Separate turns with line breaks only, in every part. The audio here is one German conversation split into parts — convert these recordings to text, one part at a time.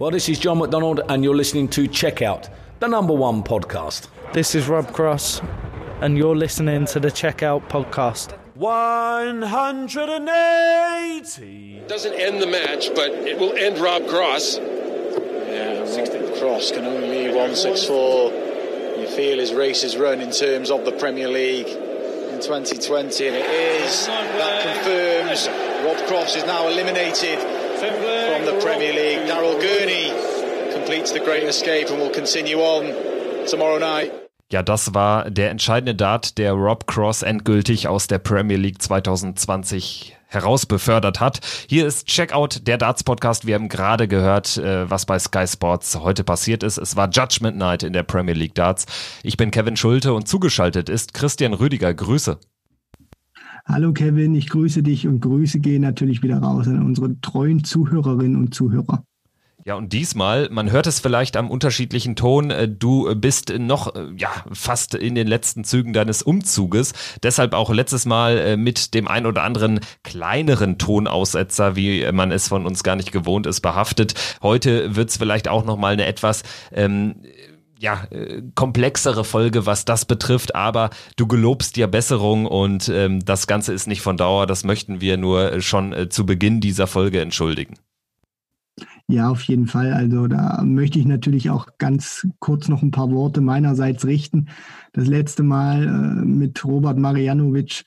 Well, this is John McDonald, and you're listening to Checkout, the number one podcast.
This is Rob Cross, and you're listening to the Checkout podcast.
180.
Doesn't end the match, but it will end Rob Cross.
Yeah, Rob Cross can only leave 164. You feel his race is run in terms of the Premier League in 2020, and it is. That confirms Rob Cross is now eliminated from the Premier League. Daryl Gurney completes the great escape and will continue on tomorrow night.
Ja, das war der entscheidende Dart, der Rob Cross endgültig aus der Premier League 2020 herausbefördert hat. Hier ist Checkout, der Darts Podcast. Wir haben gerade gehört, äh, was bei Sky Sports heute passiert ist. Es war Judgment Night in der Premier League Darts. Ich bin Kevin Schulte und zugeschaltet ist Christian Rüdiger. Grüße.
Hallo Kevin, ich grüße dich und Grüße gehen natürlich wieder raus an unsere treuen Zuhörerinnen und Zuhörer.
Ja, und diesmal, man hört es vielleicht am unterschiedlichen Ton, äh, du bist noch, äh, ja, fast in den letzten Zügen deines Umzuges. Deshalb auch letztes Mal äh, mit dem ein oder anderen kleineren Tonaussetzer, wie man es von uns gar nicht gewohnt ist, behaftet. Heute wird's vielleicht auch nochmal eine etwas, ähm, ja, komplexere Folge, was das betrifft, aber du gelobst ja Besserung und ähm, das Ganze ist nicht von Dauer. Das möchten wir nur schon äh, zu Beginn dieser Folge entschuldigen.
Ja, auf jeden Fall. Also da möchte ich natürlich auch ganz kurz noch ein paar Worte meinerseits richten. Das letzte Mal äh, mit Robert Marianovic,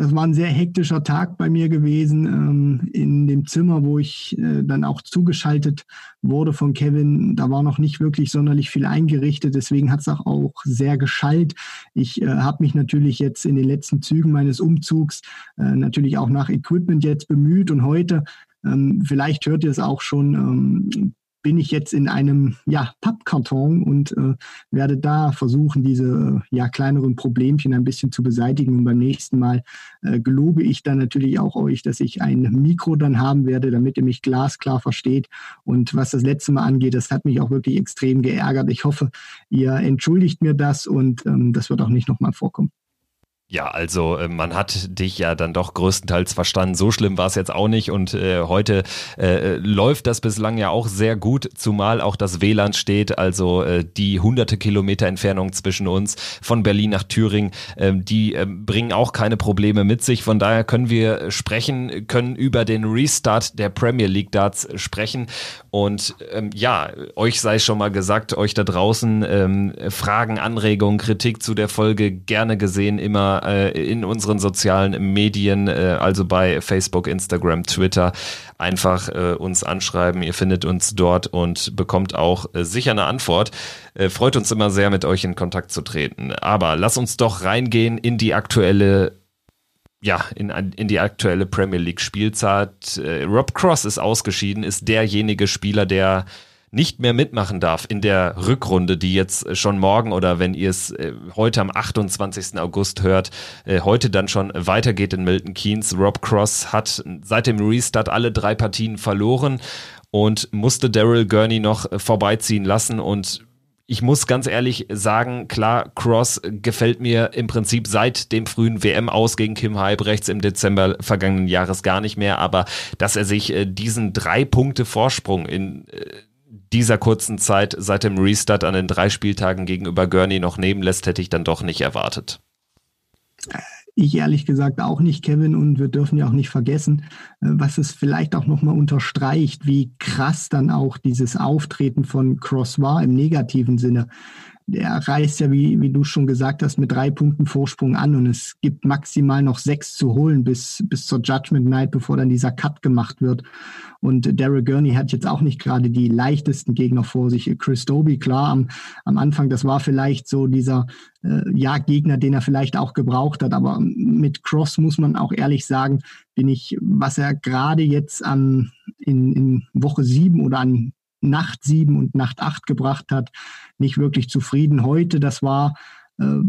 das war ein sehr hektischer Tag bei mir gewesen ähm, in dem Zimmer, wo ich äh, dann auch zugeschaltet wurde von Kevin. Da war noch nicht wirklich sonderlich viel eingerichtet, deswegen hat es auch, auch sehr geschallt. Ich äh, habe mich natürlich jetzt in den letzten Zügen meines Umzugs äh, natürlich auch nach Equipment jetzt bemüht und heute ähm, vielleicht hört ihr es auch schon, ähm, bin ich jetzt in einem ja, Pappkarton und äh, werde da versuchen, diese ja, kleineren Problemchen ein bisschen zu beseitigen. Und beim nächsten Mal äh, gelobe ich dann natürlich auch euch, dass ich ein Mikro dann haben werde, damit ihr mich glasklar versteht. Und was das letzte Mal angeht, das hat mich auch wirklich extrem geärgert. Ich hoffe, ihr entschuldigt mir das und ähm, das wird auch nicht nochmal vorkommen.
Ja, also äh, man hat dich ja dann doch größtenteils verstanden. So schlimm war es jetzt auch nicht und äh, heute äh, läuft das bislang ja auch sehr gut, zumal auch das WLAN steht, also äh, die hunderte Kilometer Entfernung zwischen uns von Berlin nach Thüringen, äh, die äh, bringen auch keine Probleme mit sich. Von daher können wir sprechen, können über den Restart der Premier League Darts sprechen und ähm, ja, euch sei schon mal gesagt, euch da draußen ähm, Fragen, Anregungen, Kritik zu der Folge gerne gesehen, immer äh, in unseren sozialen Medien, äh, also bei Facebook, Instagram, Twitter, einfach äh, uns anschreiben. Ihr findet uns dort und bekommt auch äh, sicher eine Antwort. Äh, freut uns immer sehr, mit euch in Kontakt zu treten. Aber lass uns doch reingehen in die aktuelle ja, in, in die aktuelle Premier League Spielzeit. Äh, Rob Cross ist ausgeschieden, ist derjenige Spieler, der nicht mehr mitmachen darf in der Rückrunde, die jetzt schon morgen oder wenn ihr es äh, heute am 28. August hört, äh, heute dann schon weitergeht in Milton Keynes. Rob Cross hat seit dem Restart alle drei Partien verloren und musste Daryl Gurney noch äh, vorbeiziehen lassen und ich muss ganz ehrlich sagen, klar, Cross gefällt mir im Prinzip seit dem frühen WM aus gegen Kim Halbrechts im Dezember vergangenen Jahres gar nicht mehr, aber dass er sich diesen drei Punkte Vorsprung in dieser kurzen Zeit seit dem Restart an den drei Spieltagen gegenüber Gurney noch nehmen lässt, hätte ich dann doch nicht erwartet.
Ich ehrlich gesagt auch nicht, Kevin, und wir dürfen ja auch nicht vergessen, äh, was es vielleicht auch nochmal unterstreicht, wie krass dann auch dieses Auftreten von Cross war im negativen Sinne der reißt ja, wie, wie du schon gesagt hast, mit drei Punkten Vorsprung an und es gibt maximal noch sechs zu holen bis, bis zur Judgment Night, bevor dann dieser Cut gemacht wird. Und Daryl Gurney hat jetzt auch nicht gerade die leichtesten Gegner vor sich. Chris Doby, klar, am, am Anfang, das war vielleicht so dieser äh, ja, Gegner, den er vielleicht auch gebraucht hat. Aber mit Cross muss man auch ehrlich sagen, bin ich, was er gerade jetzt an in, in Woche sieben oder an Nacht sieben und Nacht acht gebracht hat, nicht wirklich zufrieden. Heute, das war äh,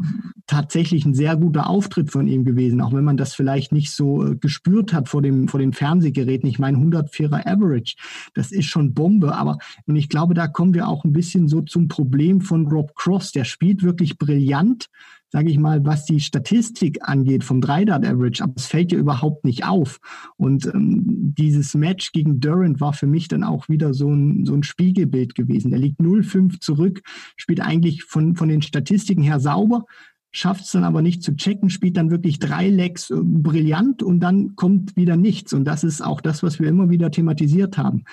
tatsächlich ein sehr guter Auftritt von ihm gewesen, auch wenn man das vielleicht nicht so äh, gespürt hat vor dem, vor den Fernsehgeräten. Ich meine, 104er Average, das ist schon Bombe, aber und ich glaube, da kommen wir auch ein bisschen so zum Problem von Rob Cross. Der spielt wirklich brillant, sage ich mal, was die Statistik angeht vom Dreidart Average, aber es fällt ja überhaupt nicht auf. Und ähm, dieses Match gegen Durant war für mich dann auch wieder so ein, so ein Spiegelbild gewesen. Der liegt 0-5 zurück, spielt eigentlich von, von den Statistiken her sauber, schafft es dann aber nicht zu checken, spielt dann wirklich drei Legs äh, brillant und dann kommt wieder nichts. Und das ist auch das, was wir immer wieder thematisiert haben.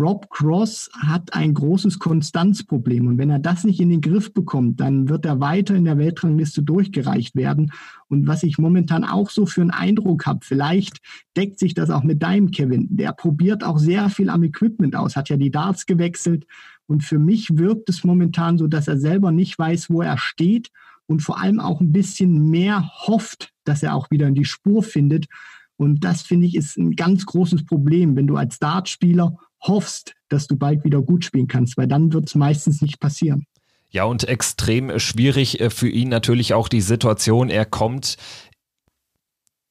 Rob Cross hat ein großes Konstanzproblem. Und wenn er das nicht in den Griff bekommt, dann wird er weiter in der Weltrangliste durchgereicht werden. Und was ich momentan auch so für einen Eindruck habe, vielleicht deckt sich das auch mit deinem Kevin. Der probiert auch sehr viel am Equipment aus, hat ja die Darts gewechselt. Und für mich wirkt es momentan so, dass er selber nicht weiß, wo er steht und vor allem auch ein bisschen mehr hofft, dass er auch wieder in die Spur findet. Und das finde ich ist ein ganz großes Problem, wenn du als Dartspieler hoffst, dass du bald wieder gut spielen kannst, weil dann wird es meistens nicht passieren.
Ja, und extrem schwierig äh, für ihn natürlich auch die Situation. Er kommt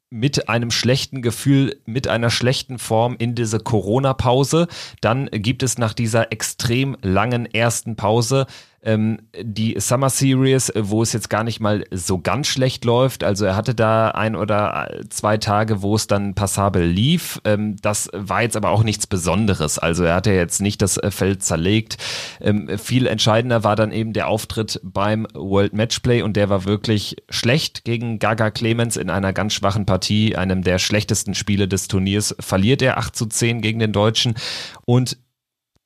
mit einem schlechten Gefühl, mit einer schlechten Form in diese Corona-Pause. Dann gibt es nach dieser extrem langen ersten Pause ähm, die Summer Series, wo es jetzt gar nicht mal so ganz schlecht läuft. Also er hatte da ein oder zwei Tage, wo es dann passabel lief. Ähm, das war jetzt aber auch nichts Besonderes. Also er hatte jetzt nicht das Feld zerlegt. Ähm, viel entscheidender war dann eben der Auftritt beim World Matchplay und der war wirklich schlecht gegen Gaga Clemens in einer ganz schwachen Partie, einem der schlechtesten Spiele des Turniers. Verliert er 8 zu 10 gegen den Deutschen und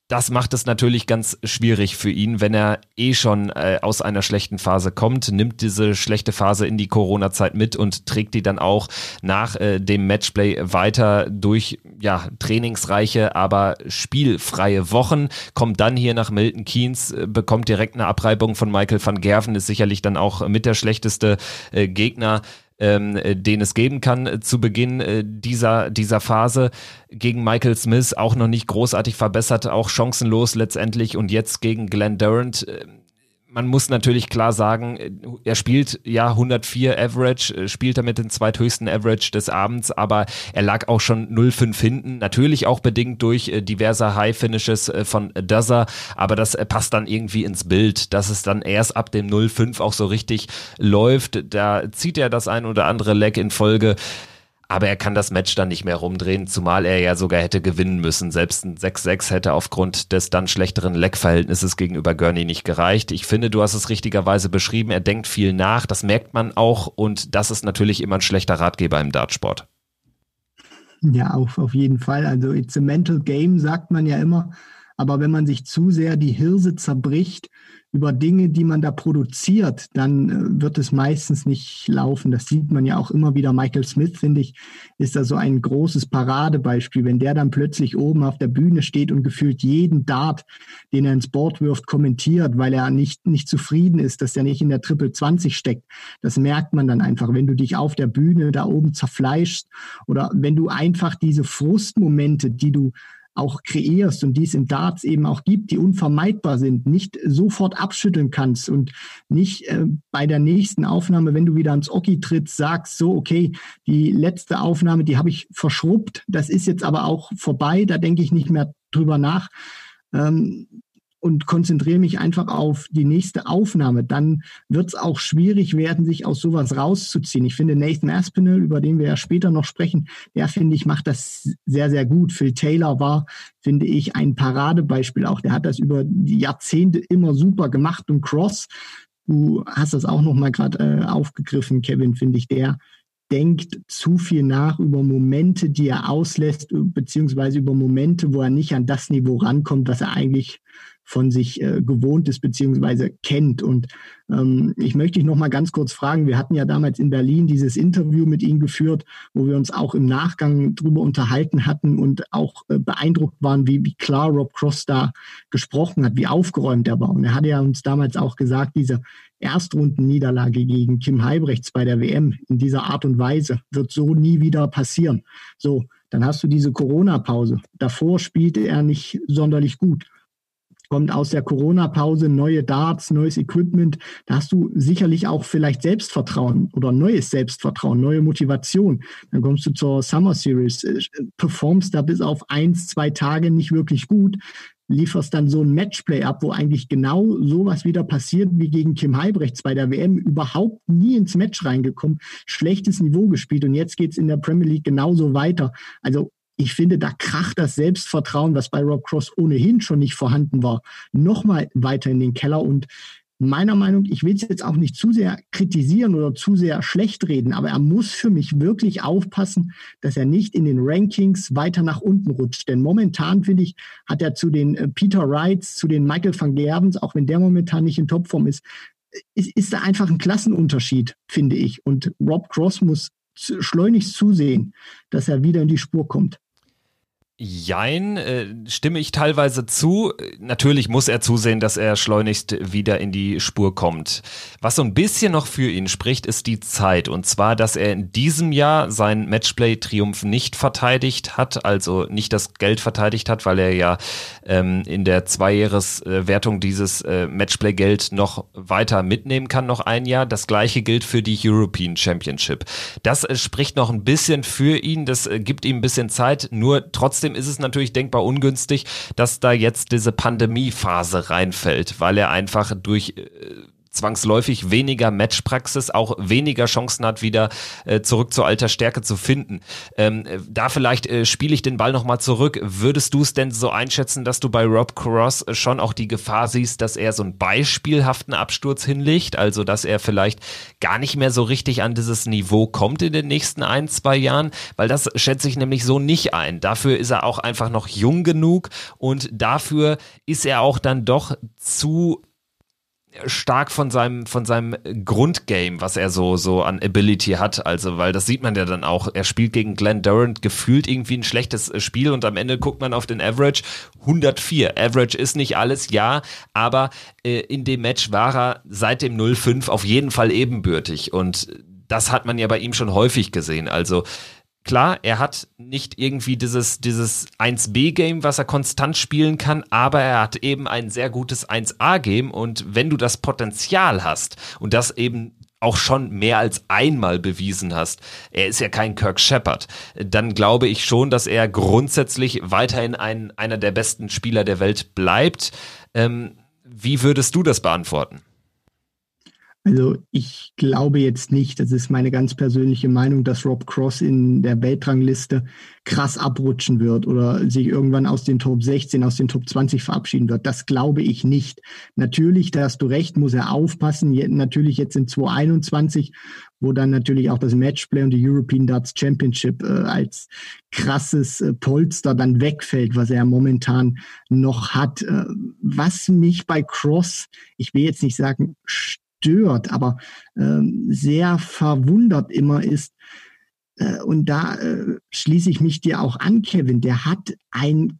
das macht es natürlich ganz schwierig für ihn, wenn er eh schon äh, aus einer schlechten Phase kommt, nimmt diese schlechte Phase in die Corona-Zeit mit und trägt die dann auch nach äh, dem Matchplay weiter durch ja, trainingsreiche, aber spielfreie Wochen, kommt dann hier nach Milton Keynes, äh, bekommt direkt eine Abreibung von Michael van Gerven, ist sicherlich dann auch mit der schlechteste äh, Gegner ähm, äh, den es geben kann äh, zu Beginn äh, dieser, dieser Phase. Gegen Michael Smith auch noch nicht großartig verbessert, auch chancenlos letztendlich und jetzt gegen Glenn Durant. Man muss natürlich klar sagen, äh, er spielt ja 104 Average, äh, spielt damit den zweithöchsten Average des Abends, aber er lag auch schon 0,5 hinten, natürlich auch bedingt durch äh, diverse High Finishes von Duzzer, aber das passt dann irgendwie ins Bild, dass es dann erst ab dem 0,5 auch so richtig läuft. Da zieht er das ein oder andere Leg in Folge aber er kann das Match dann nicht mehr rumdrehen, zumal er ja sogar hätte gewinnen müssen. Selbst ein 6-6 hätte aufgrund des dann schlechteren Leckverhältnisses gegenüber Gurney nicht gereicht. Ich finde, du hast es richtigerweise beschrieben, er denkt viel nach, das merkt man auch und das ist natürlich immer ein schlechter Ratgeber im Dartsport.
Ja, auf, auf jeden Fall. Also it's a mental game, sagt man ja immer. Aber wenn man sich zu sehr die Hirse zerbricht, über Dinge, die man da produziert, dann äh, wird es meistens nicht laufen. Das sieht man ja auch immer wieder. Michael Smith, finde ich, ist da so ein großes Paradebeispiel. Wenn der dann plötzlich oben auf der Bühne steht und gefühlt jeden Dart, den er ins Board wirft, kommentiert, weil er nicht, nicht zufrieden ist, dass er nicht in der Triple 20 steckt. Das merkt man dann einfach, wenn du dich auf der Bühne da oben zerfleischst oder wenn du einfach diese Frustmomente, die du auch kreierst und die es im Darts eben auch gibt, die unvermeidbar sind, nicht sofort abschütteln kannst und nicht äh, bei der nächsten Aufnahme, wenn du wieder ans Oki trittst, sagst, so, okay, die letzte Aufnahme, die habe ich verschrubbt, das ist jetzt aber auch vorbei, da denke ich nicht mehr drüber nach. Ähm, und konzentriere mich einfach auf die nächste Aufnahme, dann wird es auch schwierig werden, sich aus sowas rauszuziehen. Ich finde Nathan Aspinall, über den wir ja später noch sprechen, der finde ich macht das sehr, sehr gut. Phil Taylor war, finde ich, ein Paradebeispiel auch. Der hat das über die Jahrzehnte immer super gemacht und Cross. Du hast das auch noch mal gerade äh, aufgegriffen, Kevin, finde ich, der denkt zu viel nach über Momente, die er auslässt, beziehungsweise über Momente, wo er nicht an das Niveau rankommt, was er eigentlich von sich äh, gewohnt ist beziehungsweise kennt. Und ähm, ich möchte dich noch mal ganz kurz fragen. Wir hatten ja damals in Berlin dieses Interview mit ihm geführt, wo wir uns auch im Nachgang drüber unterhalten hatten und auch äh, beeindruckt waren, wie, wie klar Rob Cross da gesprochen hat, wie aufgeräumt er war. Und er hatte ja uns damals auch gesagt, diese Erstrundenniederlage gegen Kim Heibrechts bei der WM in dieser Art und Weise wird so nie wieder passieren. So, dann hast du diese Corona-Pause. Davor spielte er nicht sonderlich gut kommt aus der Corona-Pause neue Darts, neues Equipment. Da hast du sicherlich auch vielleicht Selbstvertrauen oder neues Selbstvertrauen, neue Motivation. Dann kommst du zur Summer Series, äh, performst da bis auf eins, zwei Tage nicht wirklich gut. lieferst dann so ein Matchplay ab, wo eigentlich genau sowas wieder passiert wie gegen Kim Heibrechts bei der WM, überhaupt nie ins Match reingekommen, schlechtes Niveau gespielt und jetzt geht's in der Premier League genauso weiter. Also ich finde, da kracht das Selbstvertrauen, was bei Rob Cross ohnehin schon nicht vorhanden war, nochmal weiter in den Keller und meiner Meinung, ich will es jetzt auch nicht zu sehr kritisieren oder zu sehr schlecht reden, aber er muss für mich wirklich aufpassen, dass er nicht in den Rankings weiter nach unten rutscht. Denn momentan, finde ich, hat er zu den äh, Peter Wrights, zu den Michael van Gerbens, auch wenn der momentan nicht in Topform ist, ist, ist da einfach ein Klassenunterschied, finde ich. Und Rob Cross muss schleunigst zusehen, dass er wieder in die Spur kommt.
Jein, äh, stimme ich teilweise zu. Natürlich muss er zusehen, dass er schleunigst wieder in die Spur kommt. Was so ein bisschen noch für ihn spricht, ist die Zeit. Und zwar, dass er in diesem Jahr seinen Matchplay-Triumph nicht verteidigt hat, also nicht das Geld verteidigt hat, weil er ja ähm, in der Zweijahreswertung dieses äh, Matchplay-Geld noch weiter mitnehmen kann, noch ein Jahr. Das gleiche gilt für die European Championship. Das äh, spricht noch ein bisschen für ihn, das äh, gibt ihm ein bisschen Zeit, nur trotzdem Trotzdem ist es natürlich denkbar ungünstig, dass da jetzt diese Pandemiephase reinfällt, weil er einfach durch äh, zwangsläufig weniger Matchpraxis, auch weniger Chancen hat, wieder äh, zurück zur alter Stärke zu finden. Ähm, äh, da vielleicht äh, spiele ich den Ball nochmal zurück. Würdest du es denn so einschätzen, dass du bei Rob Cross schon auch die Gefahr siehst, dass er so einen beispielhaften Absturz hinlegt? Also, dass er vielleicht gar nicht mehr so richtig an dieses Niveau kommt in den nächsten ein, zwei Jahren? Weil das schätze ich nämlich so nicht ein. Dafür ist er auch einfach noch jung genug und dafür ist er auch dann doch zu stark von seinem von seinem Grundgame, was er so so an Ability hat, also weil das sieht man ja dann auch. Er spielt gegen Glenn Durant gefühlt irgendwie ein schlechtes Spiel und am Ende guckt man auf den Average 104. Average ist nicht alles, ja, aber äh, in dem Match war er seit dem 05 auf jeden Fall ebenbürtig und das hat man ja bei ihm schon häufig gesehen. Also Klar, er hat nicht irgendwie dieses, dieses 1B-Game, was er konstant spielen kann, aber er hat eben ein sehr gutes 1A-Game und wenn du das Potenzial hast und das eben auch schon mehr als einmal bewiesen hast, er ist ja kein Kirk Shepard, dann glaube ich schon, dass er grundsätzlich weiterhin ein, einer der besten Spieler der Welt bleibt. Ähm, wie würdest du das beantworten?
Also ich glaube jetzt nicht, das ist meine ganz persönliche Meinung, dass Rob Cross in der Weltrangliste krass abrutschen wird oder sich irgendwann aus den Top 16, aus den Top 20 verabschieden wird. Das glaube ich nicht. Natürlich, da hast du recht, muss er aufpassen. Natürlich jetzt in 2021, wo dann natürlich auch das Matchplay und die European Darts Championship äh, als krasses äh, Polster dann wegfällt, was er momentan noch hat. Äh, was mich bei Cross, ich will jetzt nicht sagen, stört, aber ähm, sehr verwundert immer ist, äh, und da äh, schließe ich mich dir auch an, Kevin, der hat ein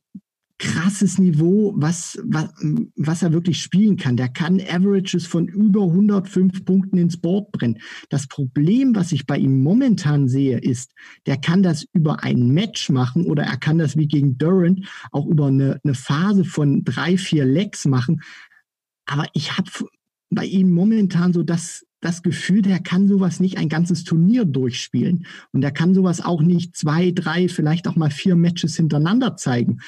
krasses Niveau, was, was, was er wirklich spielen kann. Der kann Averages von über 105 Punkten ins Board brennen. Das Problem, was ich bei ihm momentan sehe, ist, der kann das über ein Match machen oder er kann das wie gegen Durant auch über eine, eine Phase von drei, vier Legs machen. Aber ich habe bei ihm momentan so das, das Gefühl, der kann sowas nicht ein ganzes Turnier durchspielen. Und der kann sowas auch nicht zwei, drei, vielleicht auch mal vier Matches hintereinander zeigen,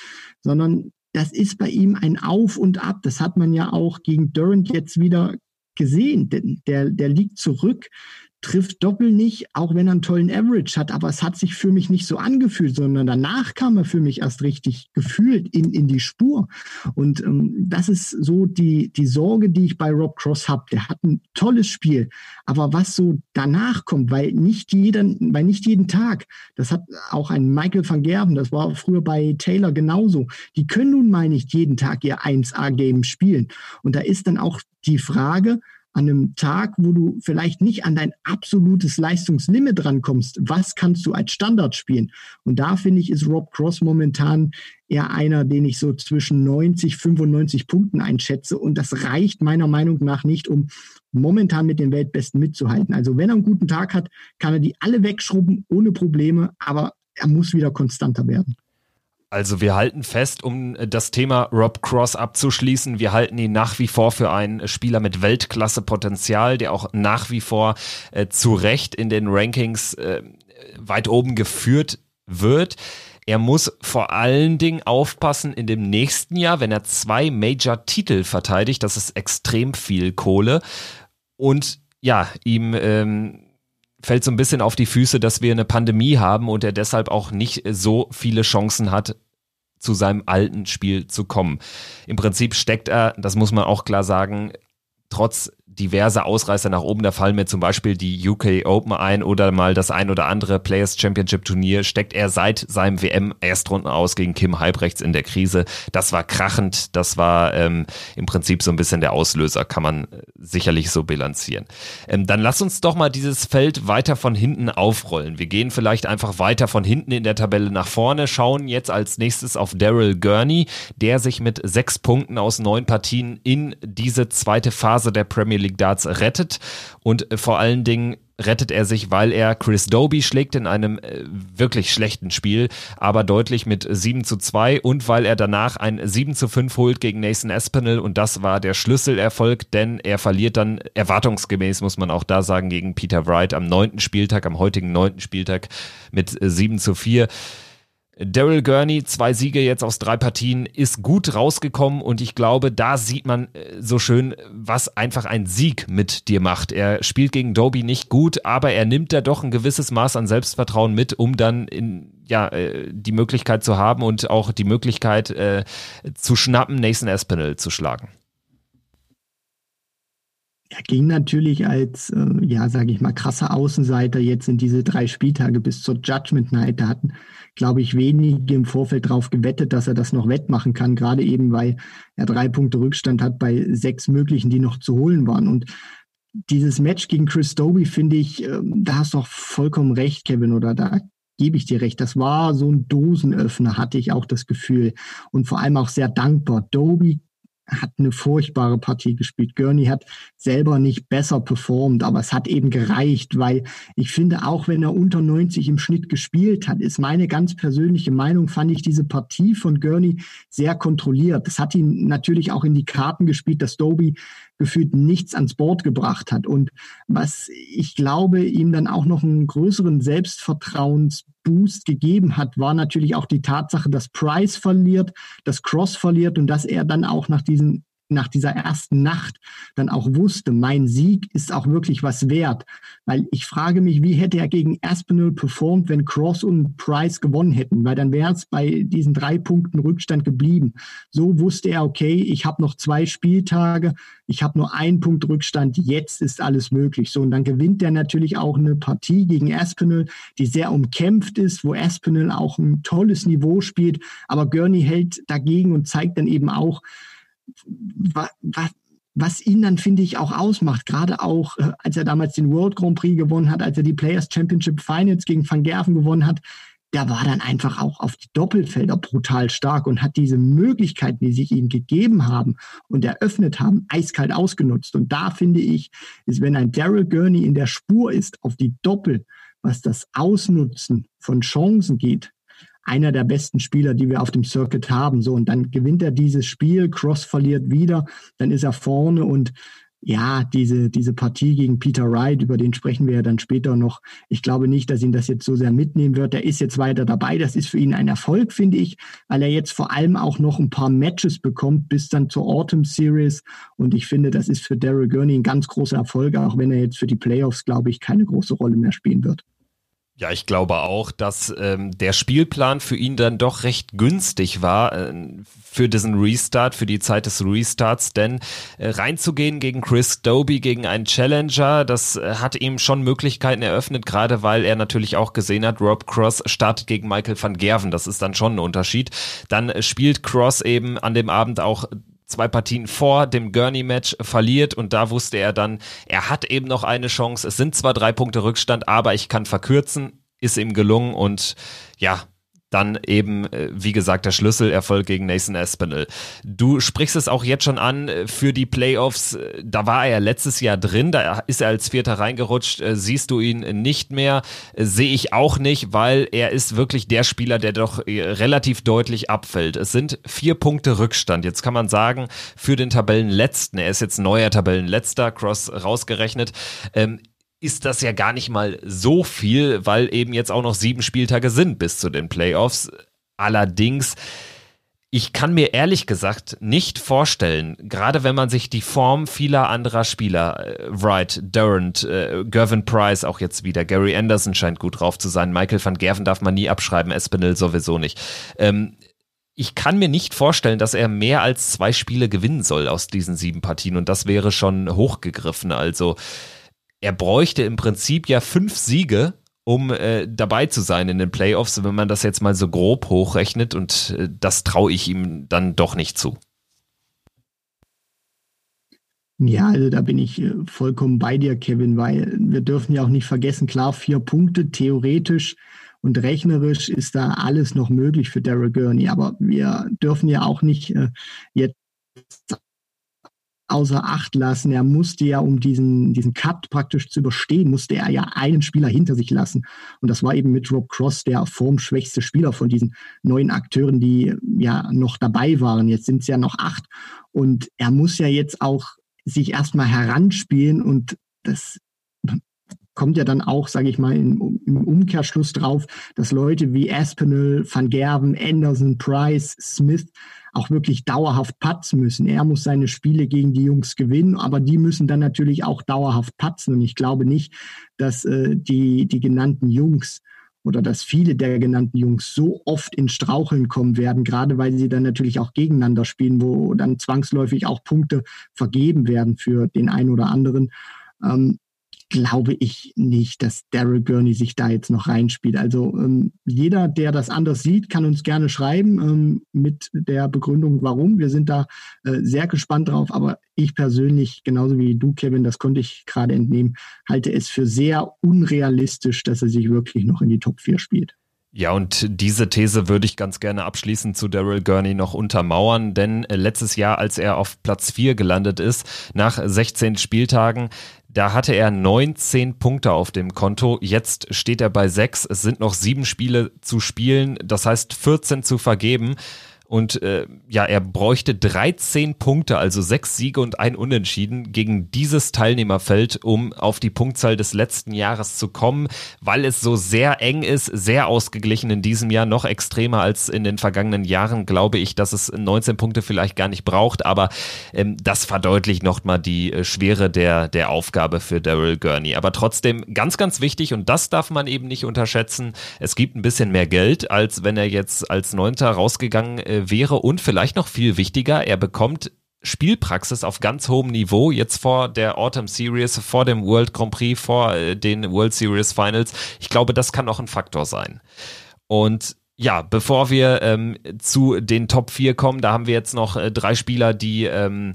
sondern das ist bei ihm ein Auf und Ab. Das hat man ja auch gegen Durant jetzt wieder gesehen. Der, der liegt zurück trifft Doppel nicht, auch wenn er einen tollen Average hat, aber es hat sich für mich nicht so angefühlt, sondern danach kam er für mich erst richtig gefühlt in, in die Spur. Und ähm, das ist so die, die Sorge, die ich bei Rob Cross habe. Der hat ein tolles Spiel, aber was so danach kommt, weil nicht jeden, weil nicht jeden Tag, das hat auch ein Michael van Gerben, das war früher bei Taylor genauso, die können nun mal nicht jeden Tag ihr 1A-Game spielen. Und da ist dann auch die Frage, an einem Tag, wo du vielleicht nicht an dein absolutes Leistungslimit rankommst, was kannst du als Standard spielen? Und da finde ich, ist Rob Cross momentan eher einer, den ich so zwischen 90, 95 Punkten einschätze. Und das reicht meiner Meinung nach nicht, um momentan mit den Weltbesten mitzuhalten. Also wenn er einen guten Tag hat, kann er die alle wegschrubben ohne Probleme, aber er muss wieder konstanter werden.
Also wir halten fest, um äh, das Thema Rob Cross abzuschließen, wir halten ihn nach wie vor für einen Spieler mit Weltklasse-Potenzial, der auch nach wie vor äh, zu Recht in den Rankings äh, weit oben geführt wird. Er muss vor allen Dingen aufpassen in dem nächsten Jahr, wenn er zwei Major-Titel verteidigt. Das ist extrem viel Kohle. Und ja, ihm ähm, fällt so ein bisschen auf die Füße, dass wir eine Pandemie haben und er deshalb auch nicht so viele Chancen hat, zu seinem alten Spiel zu kommen. Im Prinzip steckt er, das muss man auch klar sagen, trotz diverse Ausreißer nach oben. Da fallen mir zum Beispiel die UK Open ein oder mal das ein oder andere Players Championship Turnier. Steckt er seit seinem WM-Erstrunden aus gegen Kim Halbrechts in der Krise. Das war krachend. Das war ähm, im Prinzip so ein bisschen der Auslöser, kann man äh, sicherlich so bilanzieren. Ähm, dann lass uns doch mal dieses Feld weiter von hinten aufrollen. Wir gehen vielleicht einfach weiter von hinten in der Tabelle nach vorne, schauen jetzt als nächstes auf Daryl Gurney, der sich mit sechs Punkten aus neun Partien in diese zweite Phase der Premier League League Darts rettet und äh, vor allen Dingen rettet er sich, weil er Chris Doby schlägt in einem äh, wirklich schlechten Spiel, aber deutlich mit 7 zu 2 und weil er danach ein 7 zu 5 holt gegen Nathan Espinel und das war der Schlüsselerfolg, denn er verliert dann erwartungsgemäß, muss man auch da sagen, gegen Peter Wright am neunten Spieltag, am heutigen neunten Spieltag mit 7 zu 4. Daryl Gurney, zwei Siege jetzt aus drei Partien, ist gut rausgekommen und ich glaube, da sieht man äh, so schön, was einfach ein Sieg mit dir macht. Er spielt gegen Doby nicht gut, aber er nimmt da doch ein gewisses Maß an Selbstvertrauen mit, um dann in, ja, äh, die Möglichkeit zu haben und auch die Möglichkeit äh, zu schnappen, Nathan Espinel zu schlagen.
Er ging natürlich als, äh, ja, sage ich mal, krasser Außenseiter jetzt in diese drei Spieltage bis zur Judgment Night. Da hatten, glaube ich, wenige im Vorfeld darauf gewettet, dass er das noch wettmachen kann, gerade eben, weil er drei Punkte Rückstand hat bei sechs möglichen, die noch zu holen waren. Und dieses Match gegen Chris Doby, finde ich, äh, da hast du auch vollkommen recht, Kevin, oder da gebe ich dir recht. Das war so ein Dosenöffner, hatte ich auch das Gefühl. Und vor allem auch sehr dankbar. Doby hat eine furchtbare Partie gespielt. Gurney hat selber nicht besser performt, aber es hat eben gereicht, weil ich finde, auch wenn er unter 90 im Schnitt gespielt hat, ist meine ganz persönliche Meinung, fand ich diese Partie von Gurney sehr kontrolliert. Das hat ihn natürlich auch in die Karten gespielt, dass Doby gefühlt nichts ans Board gebracht hat. Und was ich glaube, ihm dann auch noch einen größeren Selbstvertrauensboost gegeben hat, war natürlich auch die Tatsache, dass Price verliert, dass Cross verliert und dass er dann auch nach diesen nach dieser ersten Nacht dann auch wusste, mein Sieg ist auch wirklich was wert. Weil ich frage mich, wie hätte er gegen Aspinall performt, wenn Cross und Price gewonnen hätten? Weil dann wäre es bei diesen drei Punkten Rückstand geblieben. So wusste er, okay, ich habe noch zwei Spieltage, ich habe nur einen Punkt Rückstand, jetzt ist alles möglich. So, und dann gewinnt er natürlich auch eine Partie gegen Aspinall, die sehr umkämpft ist, wo Aspinall auch ein tolles Niveau spielt, aber Gurney hält dagegen und zeigt dann eben auch, was, was, was ihn dann, finde ich, auch ausmacht. Gerade auch, äh, als er damals den World Grand Prix gewonnen hat, als er die Players Championship Finals gegen Van Gerven gewonnen hat, der war dann einfach auch auf die Doppelfelder brutal stark und hat diese Möglichkeiten, die sich ihm gegeben haben und eröffnet haben, eiskalt ausgenutzt. Und da finde ich, ist, wenn ein Daryl Gurney in der Spur ist auf die Doppel, was das Ausnutzen von Chancen geht, einer der besten Spieler, die wir auf dem Circuit haben. So, und dann gewinnt er dieses Spiel, Cross verliert wieder, dann ist er vorne und ja, diese, diese Partie gegen Peter Wright, über den sprechen wir ja dann später noch. Ich glaube nicht, dass ihn das jetzt so sehr mitnehmen wird. Er ist jetzt weiter dabei. Das ist für ihn ein Erfolg, finde ich, weil er jetzt vor allem auch noch ein paar Matches bekommt bis dann zur Autumn Series. Und ich finde, das ist für Daryl Gurney ein ganz großer Erfolg, auch wenn er jetzt für die Playoffs, glaube ich, keine große Rolle mehr spielen wird.
Ja, ich glaube auch, dass ähm, der Spielplan für ihn dann doch recht günstig war äh, für diesen Restart, für die Zeit des Restarts, denn äh, reinzugehen gegen Chris Doby, gegen einen Challenger, das äh, hat ihm schon Möglichkeiten eröffnet, gerade weil er natürlich auch gesehen hat, Rob Cross startet gegen Michael van Gerven, das ist dann schon ein Unterschied. Dann äh, spielt Cross eben an dem Abend auch zwei Partien vor dem Gurney-Match verliert und da wusste er dann, er hat eben noch eine Chance. Es sind zwar drei Punkte Rückstand, aber ich kann verkürzen. Ist ihm gelungen und ja, dann eben, äh, wie gesagt, der Schlüsselerfolg gegen Nathan Espinel. Du sprichst es auch jetzt schon an äh, für die Playoffs. Äh, da war er letztes Jahr drin, da ist er als Vierter reingerutscht. Siehst du ihn nicht mehr? Sehe ich auch nicht, weil er ist wirklich der Spieler, der doch relativ deutlich abfällt. Es sind vier Punkte Rückstand. Jetzt kann man sagen, für den Tabellenletzten, er ist jetzt neuer Tabellenletzter, Cross rausgerechnet. Ist das ja gar nicht mal so viel, weil eben jetzt auch noch sieben Spieltage sind bis zu den Playoffs. Allerdings ich kann mir ehrlich gesagt nicht vorstellen, gerade wenn man sich die Form vieler anderer Spieler, äh, Wright, Durant, äh, Gervin Price auch jetzt wieder, Gary Anderson scheint gut drauf zu sein, Michael van Gerven darf man nie abschreiben, Espinel sowieso nicht. Ähm, ich kann mir nicht vorstellen, dass er mehr als zwei Spiele gewinnen soll aus diesen sieben Partien und das wäre schon hochgegriffen. Also er bräuchte im Prinzip ja fünf Siege, um äh, dabei zu sein in den Playoffs, wenn man das jetzt mal so grob hochrechnet und äh, das traue ich ihm dann doch nicht zu.
Ja, also da bin ich äh, vollkommen bei dir, Kevin, weil wir dürfen ja auch nicht vergessen, klar, vier Punkte theoretisch und rechnerisch ist da alles noch möglich für Daryl Gurney, aber wir dürfen ja auch nicht äh, jetzt außer Acht lassen. Er musste ja, um diesen, diesen Cut praktisch zu überstehen, musste er ja einen Spieler hinter sich lassen. Und das war eben mit Rob Cross der formschwächste Spieler von diesen neuen Akteuren, die ja noch dabei waren. Jetzt sind es ja noch acht. Und er muss ja jetzt auch sich erstmal heranspielen und das kommt ja dann auch, sage ich mal, im, Umkehrschluss drauf, dass Leute wie Aspinall, Van Gerven, Anderson, Price, Smith auch wirklich dauerhaft patzen müssen. Er muss seine Spiele gegen die Jungs gewinnen, aber die müssen dann natürlich auch dauerhaft patzen. Und ich glaube nicht, dass äh, die, die genannten Jungs oder dass viele der genannten Jungs so oft in Straucheln kommen werden, gerade weil sie dann natürlich auch gegeneinander spielen, wo dann zwangsläufig auch Punkte vergeben werden für den einen oder anderen. Ähm, glaube ich nicht, dass Daryl Gurney sich da jetzt noch reinspielt. Also ähm, jeder, der das anders sieht, kann uns gerne schreiben ähm, mit der Begründung, warum. Wir sind da äh, sehr gespannt drauf. Aber ich persönlich, genauso wie du, Kevin, das konnte ich gerade entnehmen, halte es für sehr unrealistisch, dass er sich wirklich noch in die Top 4 spielt.
Ja, und diese These würde ich ganz gerne abschließend zu Daryl Gurney noch untermauern, denn äh, letztes Jahr, als er auf Platz 4 gelandet ist, nach 16 Spieltagen, da hatte er 19 Punkte auf dem Konto. Jetzt steht er bei 6. Es sind noch sieben Spiele zu spielen, das heißt 14 zu vergeben. Und äh, ja, er bräuchte 13 Punkte, also sechs Siege und ein Unentschieden gegen dieses Teilnehmerfeld, um auf die Punktzahl des letzten Jahres zu kommen, weil es so sehr eng ist, sehr ausgeglichen in diesem Jahr, noch extremer als in den vergangenen Jahren, glaube ich, dass es 19 Punkte vielleicht gar nicht braucht, aber ähm, das verdeutlicht nochmal die äh, Schwere der, der Aufgabe für Daryl Gurney. Aber trotzdem ganz, ganz wichtig und das darf man eben nicht unterschätzen, es gibt ein bisschen mehr Geld, als wenn er jetzt als Neunter rausgegangen ist wäre und vielleicht noch viel wichtiger, er bekommt Spielpraxis auf ganz hohem Niveau, jetzt vor der Autumn Series, vor dem World Grand Prix, vor äh, den World Series Finals. Ich glaube, das kann auch ein Faktor sein. Und ja, bevor wir ähm, zu den Top 4 kommen, da haben wir jetzt noch äh, drei Spieler, die ähm,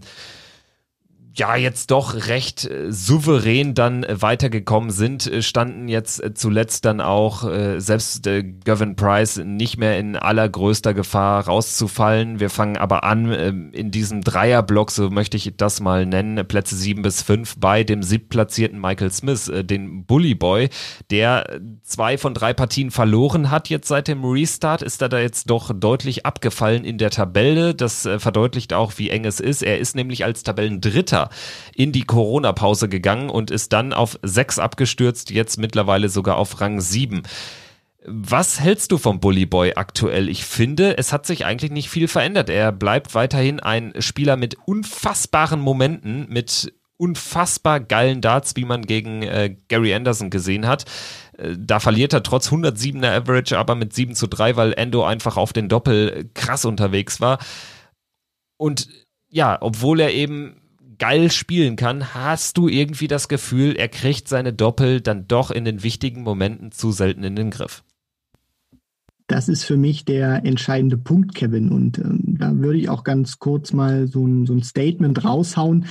ja jetzt doch recht äh, souverän dann äh, weitergekommen sind, äh, standen jetzt zuletzt dann auch selbst Gavin Price nicht mehr in allergrößter Gefahr rauszufallen. Wir fangen aber an äh, in diesem Dreierblock, so möchte ich das mal nennen, Plätze sieben bis fünf bei dem siebtplatzierten Michael Smith, den Bully Boy, der zwei von drei Partien verloren hat jetzt seit dem Restart, ist er da jetzt doch deutlich abgefallen in der Tabelle. Das verdeutlicht auch, wie eng es ist. Er ist nämlich als Tabellendritter Dritter in die Corona-Pause gegangen und ist dann auf sechs abgestürzt, jetzt mittlerweile sogar auf Rang sieben. Was hältst du vom Bully Boy aktuell? Ich finde, es hat sich eigentlich nicht viel verändert. Er bleibt weiterhin ein Spieler mit unfassbaren Momenten, mit unfassbar geilen Darts, wie man gegen äh, Gary Anderson gesehen hat. Äh, da verliert er trotz 107er Average, aber mit 7 zu 3, weil Endo einfach auf den Doppel krass unterwegs war. Und ja, obwohl er eben geil spielen kann, hast du irgendwie das Gefühl, er kriegt seine Doppel dann doch in den wichtigen Momenten zu selten in den Griff.
Das ist für mich der entscheidende Punkt, Kevin. Und ähm, da würde ich auch ganz kurz mal so ein, so ein Statement raushauen.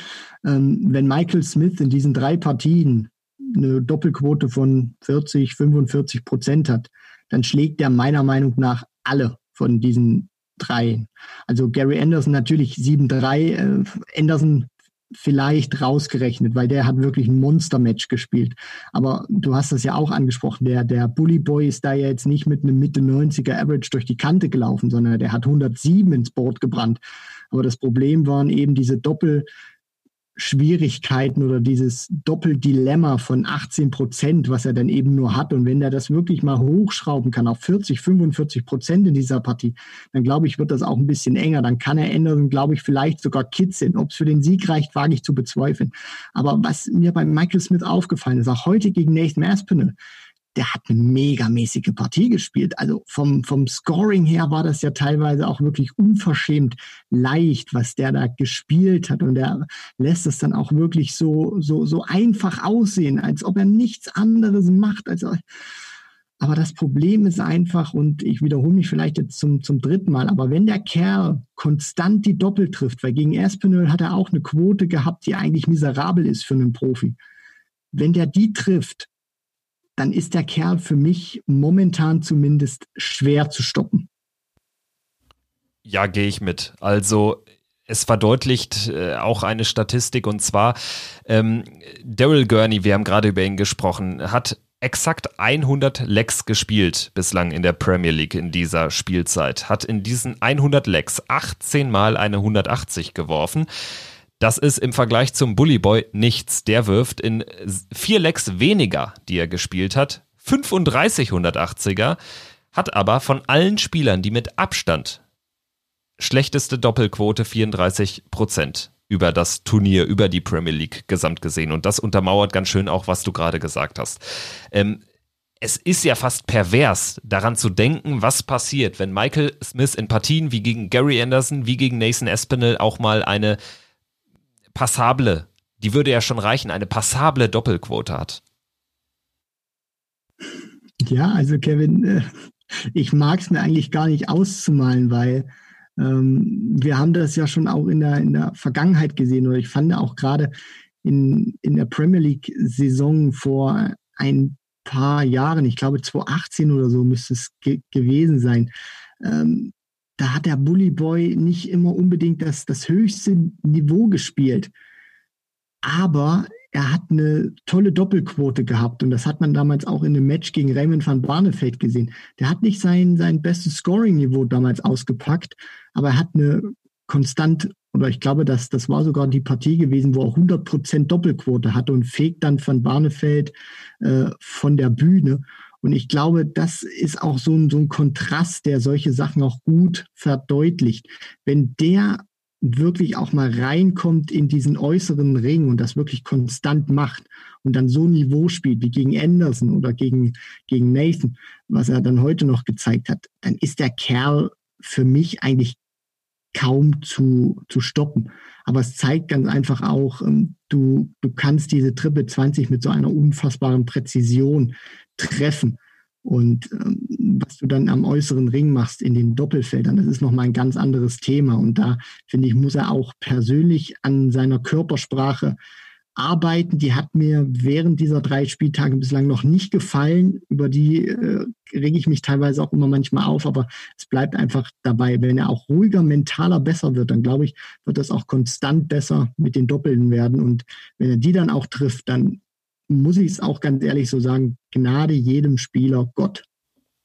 Ähm, wenn Michael Smith in diesen drei Partien eine Doppelquote von 40, 45 Prozent hat, dann schlägt er meiner Meinung nach alle von diesen drei. Also Gary Anderson natürlich 7-3. Äh, Anderson vielleicht rausgerechnet, weil der hat wirklich ein Monster-Match gespielt. Aber du hast das ja auch angesprochen, der, der Bully Boy ist da ja jetzt nicht mit einem Mitte 90er Average durch die Kante gelaufen, sondern der hat 107 ins Board gebrannt. Aber das Problem waren eben diese Doppel, Schwierigkeiten oder dieses Doppeldilemma von 18 Prozent, was er dann eben nur hat. Und wenn er das wirklich mal hochschrauben kann auf 40, 45 Prozent in dieser Partie, dann glaube ich, wird das auch ein bisschen enger. Dann kann er ändern, glaube ich, vielleicht sogar kitzeln. Ob es für den Sieg reicht, wage ich zu bezweifeln. Aber was mir bei Michael Smith aufgefallen ist, auch heute gegen Nathan Aspinall, der hat eine megamäßige Partie gespielt. Also vom, vom Scoring her war das ja teilweise auch wirklich unverschämt leicht, was der da gespielt hat. Und er lässt es dann auch wirklich so, so, so einfach aussehen, als ob er nichts anderes macht. Als, aber das Problem ist einfach, und ich wiederhole mich vielleicht jetzt zum, zum dritten Mal, aber wenn der Kerl konstant die Doppel trifft, weil gegen Espinel hat er auch eine Quote gehabt, die eigentlich miserabel ist für einen Profi. Wenn der die trifft, dann ist der Kerl für mich momentan zumindest schwer zu stoppen.
Ja, gehe ich mit. Also es verdeutlicht äh, auch eine Statistik und zwar ähm, Daryl Gurney, wir haben gerade über ihn gesprochen, hat exakt 100 Lecks gespielt bislang in der Premier League in dieser Spielzeit. Hat in diesen 100 Lecks 18 Mal eine 180 geworfen. Das ist im Vergleich zum Bully Boy nichts. Der wirft in vier Lecks weniger, die er gespielt hat, 35 180er, hat aber von allen Spielern, die mit Abstand schlechteste Doppelquote 34 Prozent über das Turnier, über die Premier League gesamt gesehen. Und das untermauert ganz schön auch, was du gerade gesagt hast. Ähm, es ist ja fast pervers, daran zu denken, was passiert, wenn Michael Smith in Partien wie gegen Gary Anderson, wie gegen Nathan Espinel auch mal eine passable, die würde ja schon reichen, eine passable Doppelquote hat.
Ja, also Kevin, äh, ich mag es mir eigentlich gar nicht auszumalen, weil ähm, wir haben das ja schon auch in der, in der Vergangenheit gesehen oder ich fand auch gerade in, in der Premier League-Saison vor ein paar Jahren, ich glaube 2018 oder so müsste es ge gewesen sein, ähm, da hat der Bully Boy nicht immer unbedingt das, das höchste Niveau gespielt. Aber er hat eine tolle Doppelquote gehabt und das hat man damals auch in einem Match gegen Raymond van Barneveld gesehen. Der hat nicht sein, sein bestes Scoring-Niveau damals ausgepackt, aber er hat eine konstant, oder ich glaube, dass das war sogar die Partie gewesen, wo er 100% Doppelquote hatte und fegt dann van Barneveld äh, von der Bühne. Und ich glaube, das ist auch so ein, so ein Kontrast, der solche Sachen auch gut verdeutlicht. Wenn der wirklich auch mal reinkommt in diesen äußeren Ring und das wirklich konstant macht und dann so ein Niveau spielt wie gegen Anderson oder gegen, gegen Nathan, was er dann heute noch gezeigt hat, dann ist der Kerl für mich eigentlich kaum zu, zu stoppen. Aber es zeigt ganz einfach auch, ähm, du, du kannst diese Triple 20 mit so einer unfassbaren Präzision treffen. Und ähm, was du dann am äußeren Ring machst in den Doppelfeldern, das ist nochmal ein ganz anderes Thema. Und da, finde ich, muss er auch persönlich an seiner Körpersprache arbeiten. Die hat mir während dieser drei Spieltage bislang noch nicht gefallen. Über die äh, rege ich mich teilweise auch immer manchmal auf, aber es bleibt einfach dabei. Wenn er auch ruhiger, mentaler besser wird, dann glaube ich, wird das auch konstant besser mit den Doppeln werden. Und wenn er die dann auch trifft, dann muss ich es auch ganz ehrlich so sagen, Gnade jedem Spieler Gott.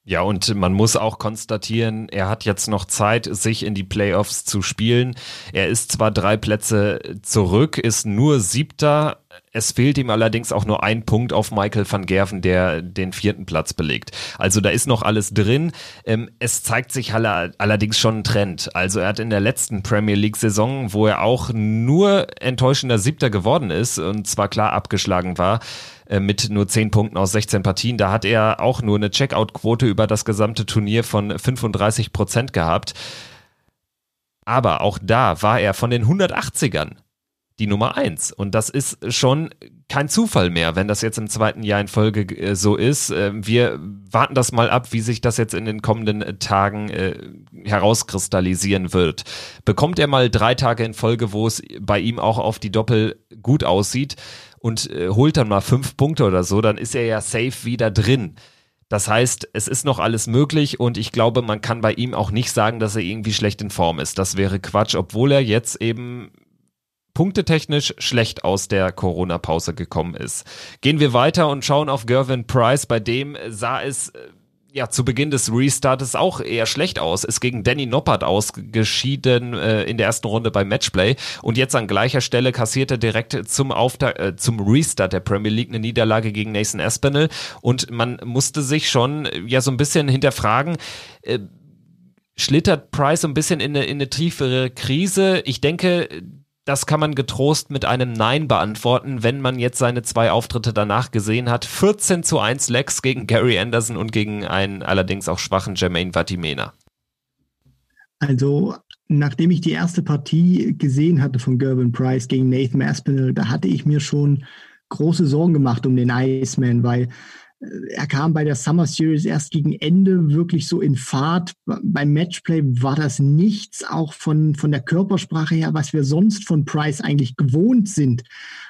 Ja, und man muss auch konstatieren, er hat jetzt noch Zeit, sich in die Playoffs zu spielen. Er ist zwar drei Plätze zurück, ist nur siebter. Es fehlt ihm allerdings auch nur ein Punkt auf Michael van Gerven, der den vierten Platz belegt. Also da ist noch alles drin. Ähm, es zeigt sich allerdings schon ein Trend. Also er hat in der letzten Premier League Saison, wo er auch nur enttäuschender Siebter geworden ist und zwar klar abgeschlagen war, äh, mit nur 10 Punkten aus 16 Partien. Da hat er auch nur eine Checkout-Quote über das gesamte Turnier von 35 Prozent gehabt. Aber auch da war er von den 180ern die Nummer 1. Und das ist schon kein Zufall mehr, wenn das jetzt im zweiten Jahr in Folge äh, so ist. Äh, wir warten das mal ab, wie sich das jetzt in den kommenden Tagen äh, herauskristallisieren wird. Bekommt er mal drei Tage in Folge, wo es bei ihm auch auf die Doppel gut aussieht, und äh, holt dann mal fünf Punkte oder so, dann ist er ja safe wieder drin. Das heißt, es ist noch alles möglich und ich glaube, man kann bei ihm auch nicht sagen, dass er irgendwie schlecht in Form ist. Das wäre Quatsch, obwohl er jetzt eben punktetechnisch schlecht aus der Corona-Pause gekommen ist. Gehen wir weiter und schauen auf Gervin Price. Bei dem sah es äh, ja, zu Beginn des Restartes auch eher schlecht aus. Ist gegen Danny Noppert ausgeschieden äh, in der ersten Runde beim Matchplay und jetzt an gleicher Stelle kassierte direkt zum Auftakt, äh, zum Restart der Premier League eine Niederlage gegen Nathan Aspinall und man musste sich schon äh, ja so ein bisschen hinterfragen, äh, schlittert Price ein bisschen in eine, in eine tiefere Krise. Ich denke, das kann man getrost mit einem Nein beantworten, wenn man jetzt seine zwei Auftritte danach gesehen hat. 14 zu 1 Lex gegen Gary Anderson und gegen einen allerdings auch schwachen Jermaine Vatimena.
Also, nachdem ich die erste Partie gesehen hatte von Gervin Price gegen Nathan Aspinall, da hatte ich mir schon große Sorgen gemacht um den Iceman, weil er kam bei der Summer Series erst gegen Ende wirklich so in Fahrt. Beim Matchplay war das nichts, auch von, von der Körpersprache her, was wir sonst von Price eigentlich gewohnt sind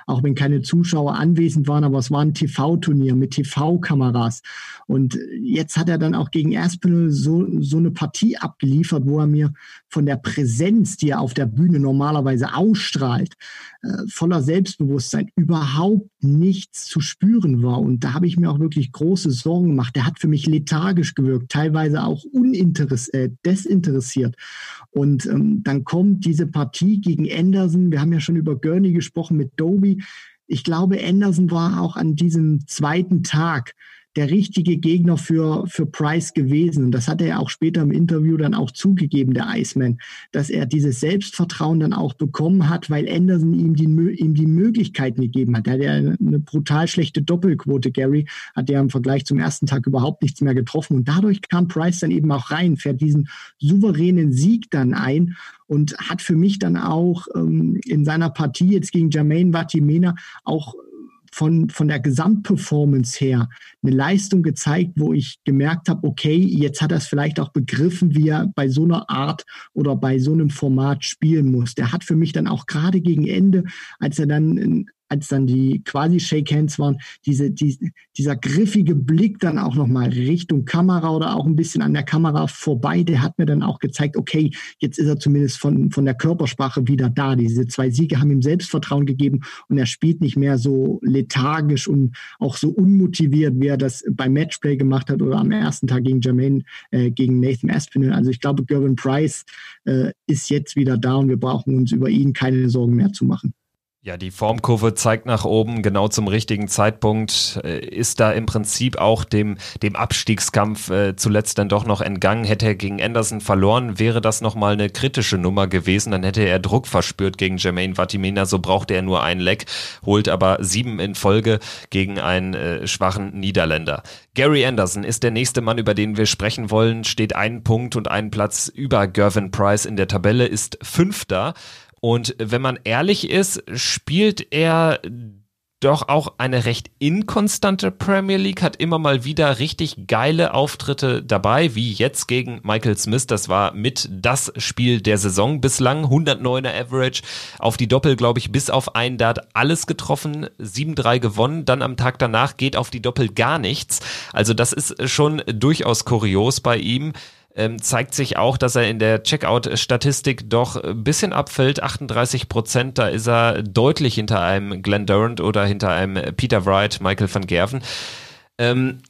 auch wenn keine Zuschauer anwesend waren, aber es war ein TV-Turnier mit TV-Kameras. Und jetzt hat er dann auch gegen Aspinall so, so eine Partie abgeliefert, wo er mir von der Präsenz, die er auf der Bühne normalerweise ausstrahlt, äh, voller Selbstbewusstsein überhaupt nichts zu spüren war. Und da habe ich mir auch wirklich große Sorgen gemacht. Der hat für mich lethargisch gewirkt, teilweise auch äh, desinteressiert. Und ähm, dann kommt diese Partie gegen Anderson. Wir haben ja schon über Gurney gesprochen mit Doby. Ich glaube, Anderson war auch an diesem zweiten Tag der richtige Gegner für, für Price gewesen. Und das hat er ja auch später im Interview dann auch zugegeben, der Iceman, dass er dieses Selbstvertrauen dann auch bekommen hat, weil Anderson ihm die, ihm die Möglichkeiten gegeben hat. Er hat ja eine brutal schlechte Doppelquote, Gary, hat ja im Vergleich zum ersten Tag überhaupt nichts mehr getroffen. Und dadurch kam Price dann eben auch rein, fährt diesen souveränen Sieg dann ein und hat für mich dann auch ähm, in seiner Partie jetzt gegen Jermaine Vatimena auch von, von der Gesamtperformance her eine Leistung gezeigt, wo ich gemerkt habe, okay, jetzt hat er es vielleicht auch begriffen, wie er bei so einer Art oder bei so einem Format spielen muss. Der hat für mich dann auch gerade gegen Ende, als er dann als dann die quasi Shake Hands waren, diese, die, dieser griffige Blick dann auch nochmal Richtung Kamera oder auch ein bisschen an der Kamera vorbei, der hat mir dann auch gezeigt, okay, jetzt ist er zumindest von, von der Körpersprache wieder da. Diese zwei Siege haben ihm Selbstvertrauen gegeben und er spielt nicht mehr so lethargisch und auch so unmotiviert, wie er das beim Matchplay gemacht hat oder am ersten Tag gegen Jermaine, äh, gegen Nathan Aspinall. Also ich glaube, Gervin Price äh, ist jetzt wieder da und wir brauchen uns über ihn keine Sorgen mehr zu machen.
Ja, die Formkurve zeigt nach oben, genau zum richtigen Zeitpunkt, äh, ist da im Prinzip auch dem, dem Abstiegskampf äh, zuletzt dann doch noch entgangen. Hätte er gegen Anderson verloren, wäre das nochmal eine kritische Nummer gewesen. Dann hätte er Druck verspürt gegen Jermaine Vatimena. So brauchte er nur einen Leck, holt aber sieben in Folge gegen einen äh, schwachen Niederländer. Gary Anderson ist der nächste Mann, über den wir sprechen wollen, steht einen Punkt und einen Platz über Gervin Price in der Tabelle, ist Fünfter. Und wenn man ehrlich ist, spielt er doch auch eine recht inkonstante Premier League, hat immer mal wieder richtig geile Auftritte dabei, wie jetzt gegen Michael Smith. Das war mit das Spiel der Saison bislang. 109er Average auf die Doppel, glaube ich, bis auf einen Dart alles getroffen, 7-3 gewonnen. Dann am Tag danach geht auf die Doppel gar nichts. Also das ist schon durchaus kurios bei ihm ähm, zeigt sich auch, dass er in der Checkout-Statistik doch ein bisschen abfällt. 38 Prozent, da ist er deutlich hinter einem Glenn Durant oder hinter einem Peter Wright, Michael van Gerven. Ähm,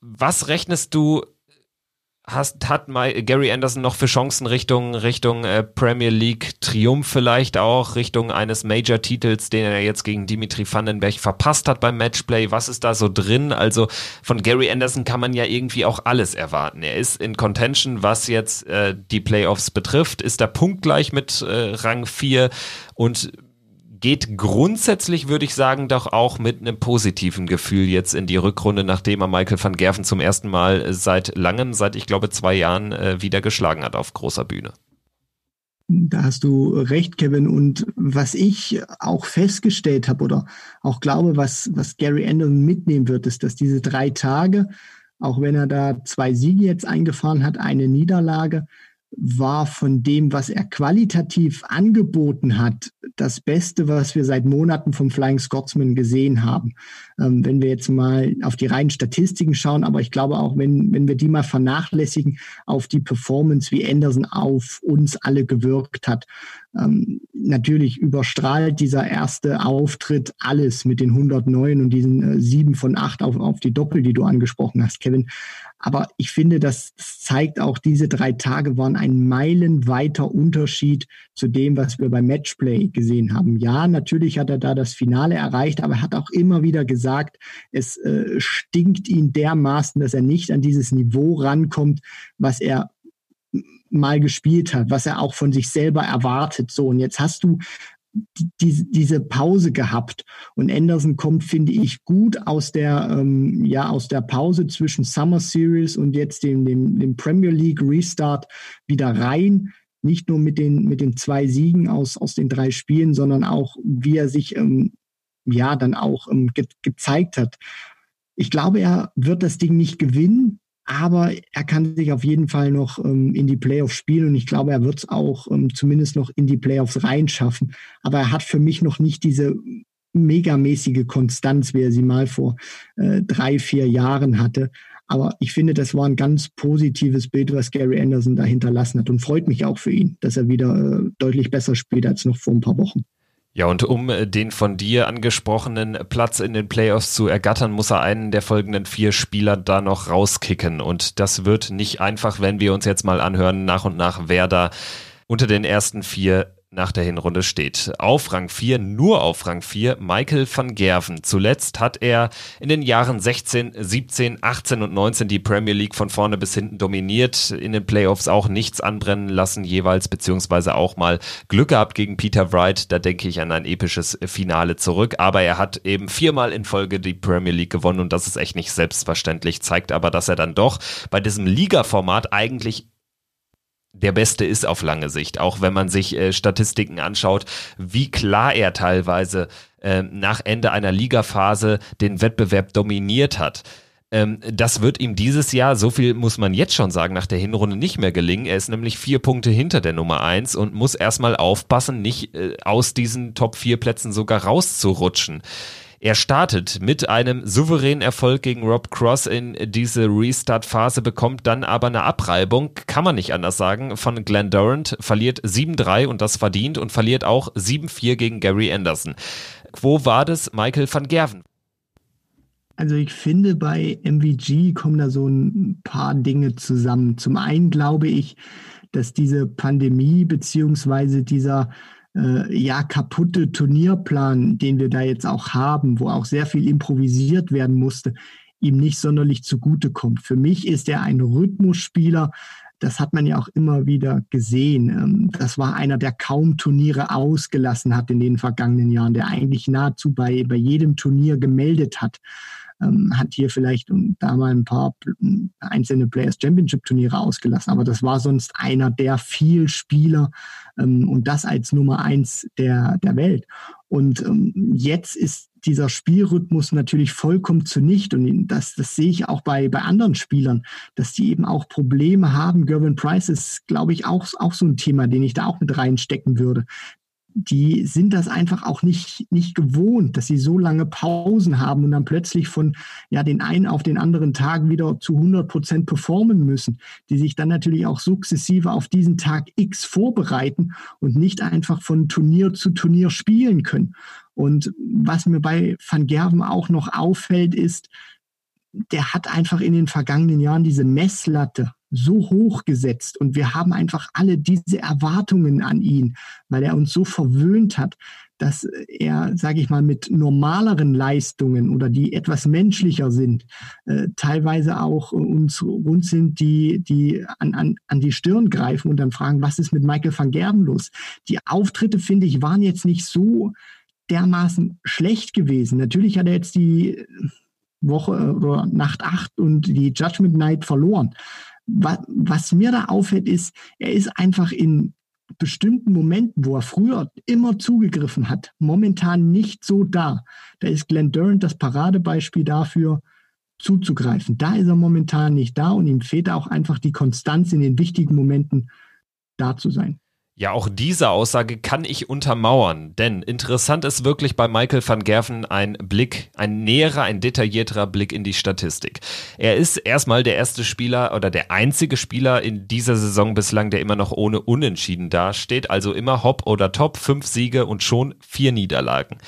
was rechnest du hast, hat Gary Anderson noch für Chancen Richtung, Richtung äh, Premier League Triumph vielleicht auch, Richtung eines Major-Titels, den er jetzt gegen Dimitri Vandenberg verpasst hat beim Matchplay? Was ist da so drin? Also von Gary Anderson kann man ja irgendwie auch alles erwarten. Er ist in Contention, was jetzt äh, die Playoffs betrifft, ist er punktgleich mit äh, Rang 4 und geht grundsätzlich, würde ich sagen, doch auch mit einem positiven Gefühl jetzt in die Rückrunde, nachdem er Michael van Gerven zum ersten Mal seit langem, seit ich glaube zwei Jahren, äh, wieder geschlagen hat auf großer Bühne.
Da hast du recht, Kevin. Und was ich auch festgestellt habe oder auch glaube, was, was Gary Anderson mitnehmen wird, ist, dass diese drei Tage, auch wenn er da zwei Siege jetzt eingefahren hat, eine Niederlage, war von dem, was er qualitativ angeboten hat, das Beste, was wir seit Monaten vom Flying Scotsman gesehen haben. Ähm, wenn wir jetzt mal auf die reinen Statistiken schauen, aber ich glaube auch, wenn, wenn wir die mal vernachlässigen, auf die Performance, wie Anderson auf uns alle gewirkt hat. Ähm, natürlich überstrahlt dieser erste Auftritt alles mit den 109 und diesen äh, 7 von 8 auf, auf die Doppel, die du angesprochen hast, Kevin. Aber ich finde, das zeigt auch, diese drei Tage waren ein meilenweiter Unterschied zu dem, was wir beim Matchplay gesehen haben. Ja, natürlich hat er da das Finale erreicht, aber er hat auch immer wieder gesagt, es äh, stinkt ihn dermaßen, dass er nicht an dieses Niveau rankommt, was er mal gespielt hat, was er auch von sich selber erwartet. So, und jetzt hast du die, diese Pause gehabt. Und Anderson kommt, finde ich, gut aus der, ähm, ja, aus der Pause zwischen Summer Series und jetzt dem, dem, dem Premier League Restart wieder rein. Nicht nur mit den, mit den zwei Siegen aus, aus den drei Spielen, sondern auch, wie er sich ähm, ja dann auch ähm, ge gezeigt hat. Ich glaube, er wird das Ding nicht gewinnen, aber er kann sich auf jeden Fall noch ähm, in die Playoffs spielen und ich glaube, er wird es auch ähm, zumindest noch in die Playoffs reinschaffen. Aber er hat für mich noch nicht diese megamäßige Konstanz, wie er sie mal vor äh, drei, vier Jahren hatte. Aber ich finde, das war ein ganz positives Bild, was Gary Anderson da hinterlassen hat und freut mich auch für ihn, dass er wieder äh, deutlich besser spielt als noch vor ein paar Wochen.
Ja, und um äh, den von dir angesprochenen Platz in den Playoffs zu ergattern, muss er einen der folgenden vier Spieler da noch rauskicken. Und das wird nicht einfach, wenn wir uns jetzt mal anhören, nach und nach, wer da unter den ersten vier nach der Hinrunde steht. Auf Rang 4, nur auf Rang 4, Michael van Gerven. Zuletzt hat er in den Jahren 16, 17, 18 und 19 die Premier League von vorne bis hinten dominiert, in den Playoffs auch nichts anbrennen lassen jeweils, beziehungsweise auch mal Glück gehabt gegen Peter Wright. Da denke ich an ein episches Finale zurück. Aber er hat eben viermal in Folge die Premier League gewonnen und das ist echt nicht selbstverständlich, zeigt aber, dass er dann doch bei diesem Liga-Format eigentlich der Beste ist auf lange Sicht. Auch wenn man sich äh, Statistiken anschaut, wie klar er teilweise äh, nach Ende einer Ligaphase den Wettbewerb dominiert hat. Ähm, das wird ihm dieses Jahr, so viel muss man jetzt schon sagen, nach der Hinrunde nicht mehr gelingen. Er ist nämlich vier Punkte hinter der Nummer eins und muss erstmal aufpassen, nicht äh, aus diesen Top vier Plätzen sogar rauszurutschen. Er startet mit einem souveränen Erfolg gegen Rob Cross in diese Restart-Phase, bekommt dann aber eine Abreibung, kann man nicht anders sagen, von Glenn Durant, verliert 7-3 und das verdient und verliert auch 7-4 gegen Gary Anderson. Wo war das Michael van Gerven?
Also ich finde, bei MVG kommen da so ein paar Dinge zusammen. Zum einen glaube ich, dass diese Pandemie beziehungsweise dieser äh, ja kaputte Turnierplan, den wir da jetzt auch haben, wo auch sehr viel improvisiert werden musste, ihm nicht sonderlich zugutekommt. Für mich ist er ein Rhythmusspieler. Das hat man ja auch immer wieder gesehen. Ähm, das war einer, der kaum Turniere ausgelassen hat in den vergangenen Jahren, der eigentlich nahezu bei, bei jedem Turnier gemeldet hat ähm, hat hier vielleicht da mal ein paar einzelne Players Championship Turniere ausgelassen, aber das war sonst einer der viel Spieler ähm, und das als Nummer eins der, der Welt. Und ähm, jetzt ist dieser Spielrhythmus natürlich vollkommen zunichte. Und das, das sehe ich auch bei, bei anderen Spielern, dass die eben auch Probleme haben. Gervin Price ist, glaube ich, auch, auch so ein Thema, den ich da auch mit reinstecken würde die sind das einfach auch nicht, nicht gewohnt, dass sie so lange Pausen haben und dann plötzlich von ja, den einen auf den anderen Tag wieder zu 100 Prozent performen müssen, die sich dann natürlich auch sukzessive auf diesen Tag X vorbereiten und nicht einfach von Turnier zu Turnier spielen können. Und was mir bei Van Gerven auch noch auffällt, ist, der hat einfach in den vergangenen Jahren diese Messlatte so hoch gesetzt und wir haben einfach alle diese Erwartungen an ihn, weil er uns so verwöhnt hat, dass er, sage ich mal, mit normaleren Leistungen oder die etwas menschlicher sind, äh, teilweise auch uns rund sind, die, die an, an, an die Stirn greifen und dann fragen, was ist mit Michael van Gerben los? Die Auftritte, finde ich, waren jetzt nicht so dermaßen schlecht gewesen. Natürlich hat er jetzt die Woche äh, oder Nacht 8 und die Judgment Night verloren. Was, was mir da auffällt, ist, er ist einfach in bestimmten Momenten, wo er früher immer zugegriffen hat, momentan nicht so da. Da ist Glenn Durant das Paradebeispiel dafür, zuzugreifen. Da ist er momentan nicht da und ihm fehlt auch einfach die Konstanz in den wichtigen Momenten da zu sein.
Ja, auch diese Aussage kann ich untermauern, denn interessant ist wirklich bei Michael van Gerven ein Blick, ein näherer, ein detaillierterer Blick in die Statistik. Er ist erstmal der erste Spieler oder der einzige Spieler in dieser Saison bislang, der immer noch ohne Unentschieden dasteht, also immer Hop oder Top, fünf Siege und schon vier Niederlagen.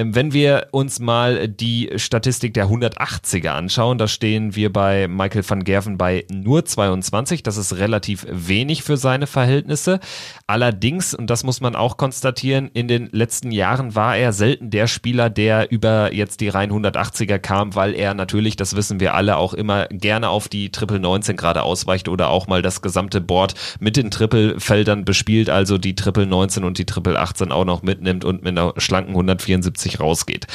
Ähm, wenn wir uns mal die Statistik der 180er anschauen, da stehen wir bei Michael van Gerven bei nur 22. Das ist relativ wenig für seine Verhältnisse. Allerdings, und das muss man auch konstatieren, in den letzten Jahren war er selten der Spieler, der über jetzt die rein 180er kam, weil er natürlich, das wissen wir alle, auch immer gerne auf die Triple 19 gerade ausweicht oder auch mal das gesamte Board mit den Triple-Feldern bespielt, also die Triple 19 und die Triple 18 auch noch mitnimmt und mit einer schlanken 174 50 rausgeht.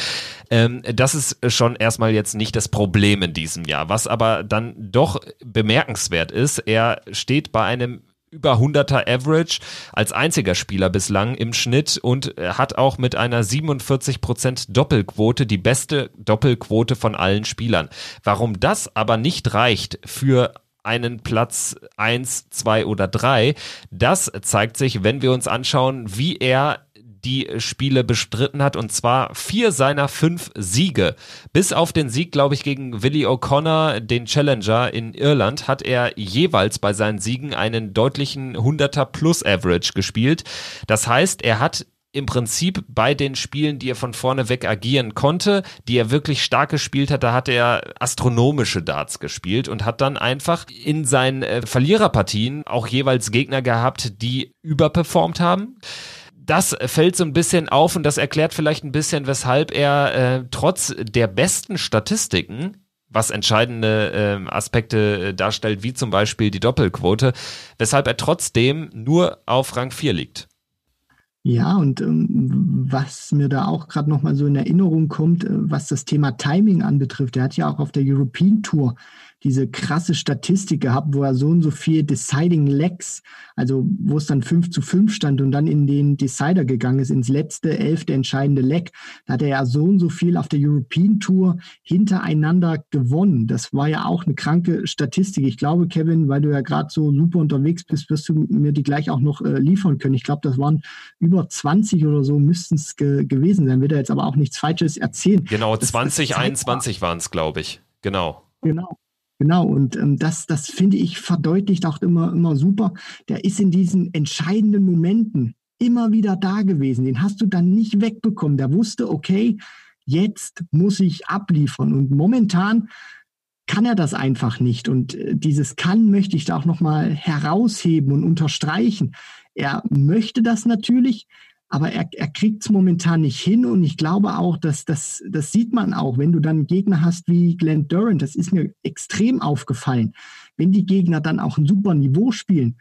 Ähm, das ist schon erstmal jetzt nicht das Problem in diesem Jahr. Was aber dann doch bemerkenswert ist, er steht bei einem über 100er Average als einziger Spieler bislang im Schnitt und hat auch mit einer 47% Doppelquote die beste Doppelquote von allen Spielern. Warum das aber nicht reicht für einen Platz 1, 2 oder 3, das zeigt sich, wenn wir uns anschauen, wie er die Spiele bestritten hat und zwar vier seiner fünf Siege. Bis auf den Sieg, glaube ich, gegen Willie O'Connor, den Challenger in Irland, hat er jeweils bei seinen Siegen einen deutlichen 100er Plus Average gespielt. Das heißt, er hat im Prinzip bei den Spielen, die er von vorne weg agieren konnte, die er wirklich stark gespielt hat, da hat er astronomische Darts gespielt und hat dann einfach in seinen äh, Verliererpartien auch jeweils Gegner gehabt, die überperformt haben das fällt so ein bisschen auf und das erklärt vielleicht ein bisschen, weshalb er äh, trotz der besten Statistiken was entscheidende äh, Aspekte äh, darstellt, wie zum Beispiel die Doppelquote, weshalb er trotzdem nur auf Rang 4 liegt.
Ja, und ähm, was mir da auch gerade nochmal so in Erinnerung kommt, äh, was das Thema Timing anbetrifft, er hat ja auch auf der European Tour diese krasse Statistik gehabt, wo er so und so viel Deciding Legs, also wo es dann 5 zu 5 stand und dann in den Decider gegangen ist, ins letzte, elfte entscheidende Leg. Da hat er ja so und so viel auf der European Tour hintereinander gewonnen. Das war ja auch eine kranke Statistik. Ich glaube, Kevin, weil du ja gerade so super unterwegs bist, wirst du mir die gleich auch noch äh, liefern können. Ich glaube, das waren über 20 oder so müssten es ge gewesen sein. Wird er jetzt aber auch nichts Falsches erzählen.
Genau, 2021 waren es, glaube ich. Genau.
Genau. Genau, und ähm, das, das finde ich verdeutlicht auch immer, immer super. Der ist in diesen entscheidenden Momenten immer wieder da gewesen. Den hast du dann nicht wegbekommen. Der wusste, okay, jetzt muss ich abliefern. Und momentan kann er das einfach nicht. Und äh, dieses kann möchte ich da auch nochmal herausheben und unterstreichen. Er möchte das natürlich, aber er, er kriegt es momentan nicht hin und ich glaube auch, dass das, das sieht man auch, wenn du dann Gegner hast wie Glenn Durant, das ist mir extrem aufgefallen. Wenn die Gegner dann auch ein super Niveau spielen,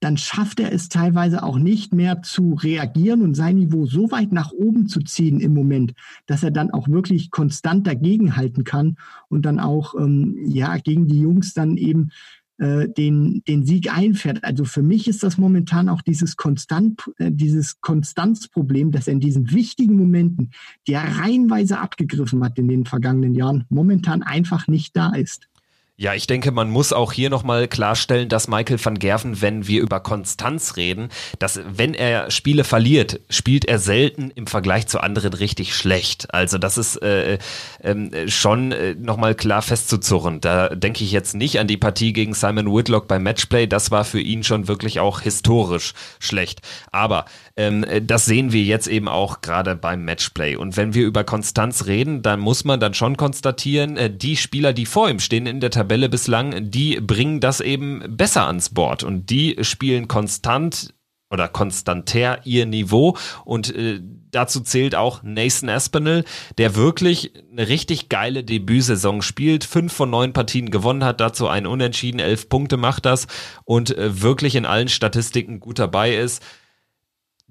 dann schafft er es teilweise auch nicht mehr zu reagieren und sein Niveau so weit nach oben zu ziehen im Moment, dass er dann auch wirklich konstant dagegenhalten kann und dann auch ähm, ja gegen die Jungs dann eben äh, den, den Sieg einfährt. Also für mich ist das momentan auch dieses Konstant, äh, dieses Konstanzproblem, dass er in diesen wichtigen Momenten, die er reihenweise abgegriffen hat in den vergangenen Jahren, momentan einfach nicht da ist.
Ja, ich denke, man muss auch hier nochmal klarstellen, dass Michael van Gerven, wenn wir über Konstanz reden, dass wenn er Spiele verliert, spielt er selten im Vergleich zu anderen richtig schlecht. Also das ist äh, äh, schon äh, nochmal klar festzuzurren. Da denke ich jetzt nicht an die Partie gegen Simon Whitlock beim Matchplay. Das war für ihn schon wirklich auch historisch schlecht. Aber ähm, das sehen wir jetzt eben auch gerade beim Matchplay. Und wenn wir über Konstanz reden, dann muss man dann schon konstatieren, äh, die Spieler, die vor ihm stehen in der bislang, die bringen das eben besser ans Board. Und die spielen konstant oder konstanter ihr Niveau. Und äh, dazu zählt auch Nathan Aspinall, der wirklich eine richtig geile Debütsaison spielt, fünf von neun Partien gewonnen hat, dazu ein Unentschieden, elf Punkte macht das und äh, wirklich in allen Statistiken gut dabei ist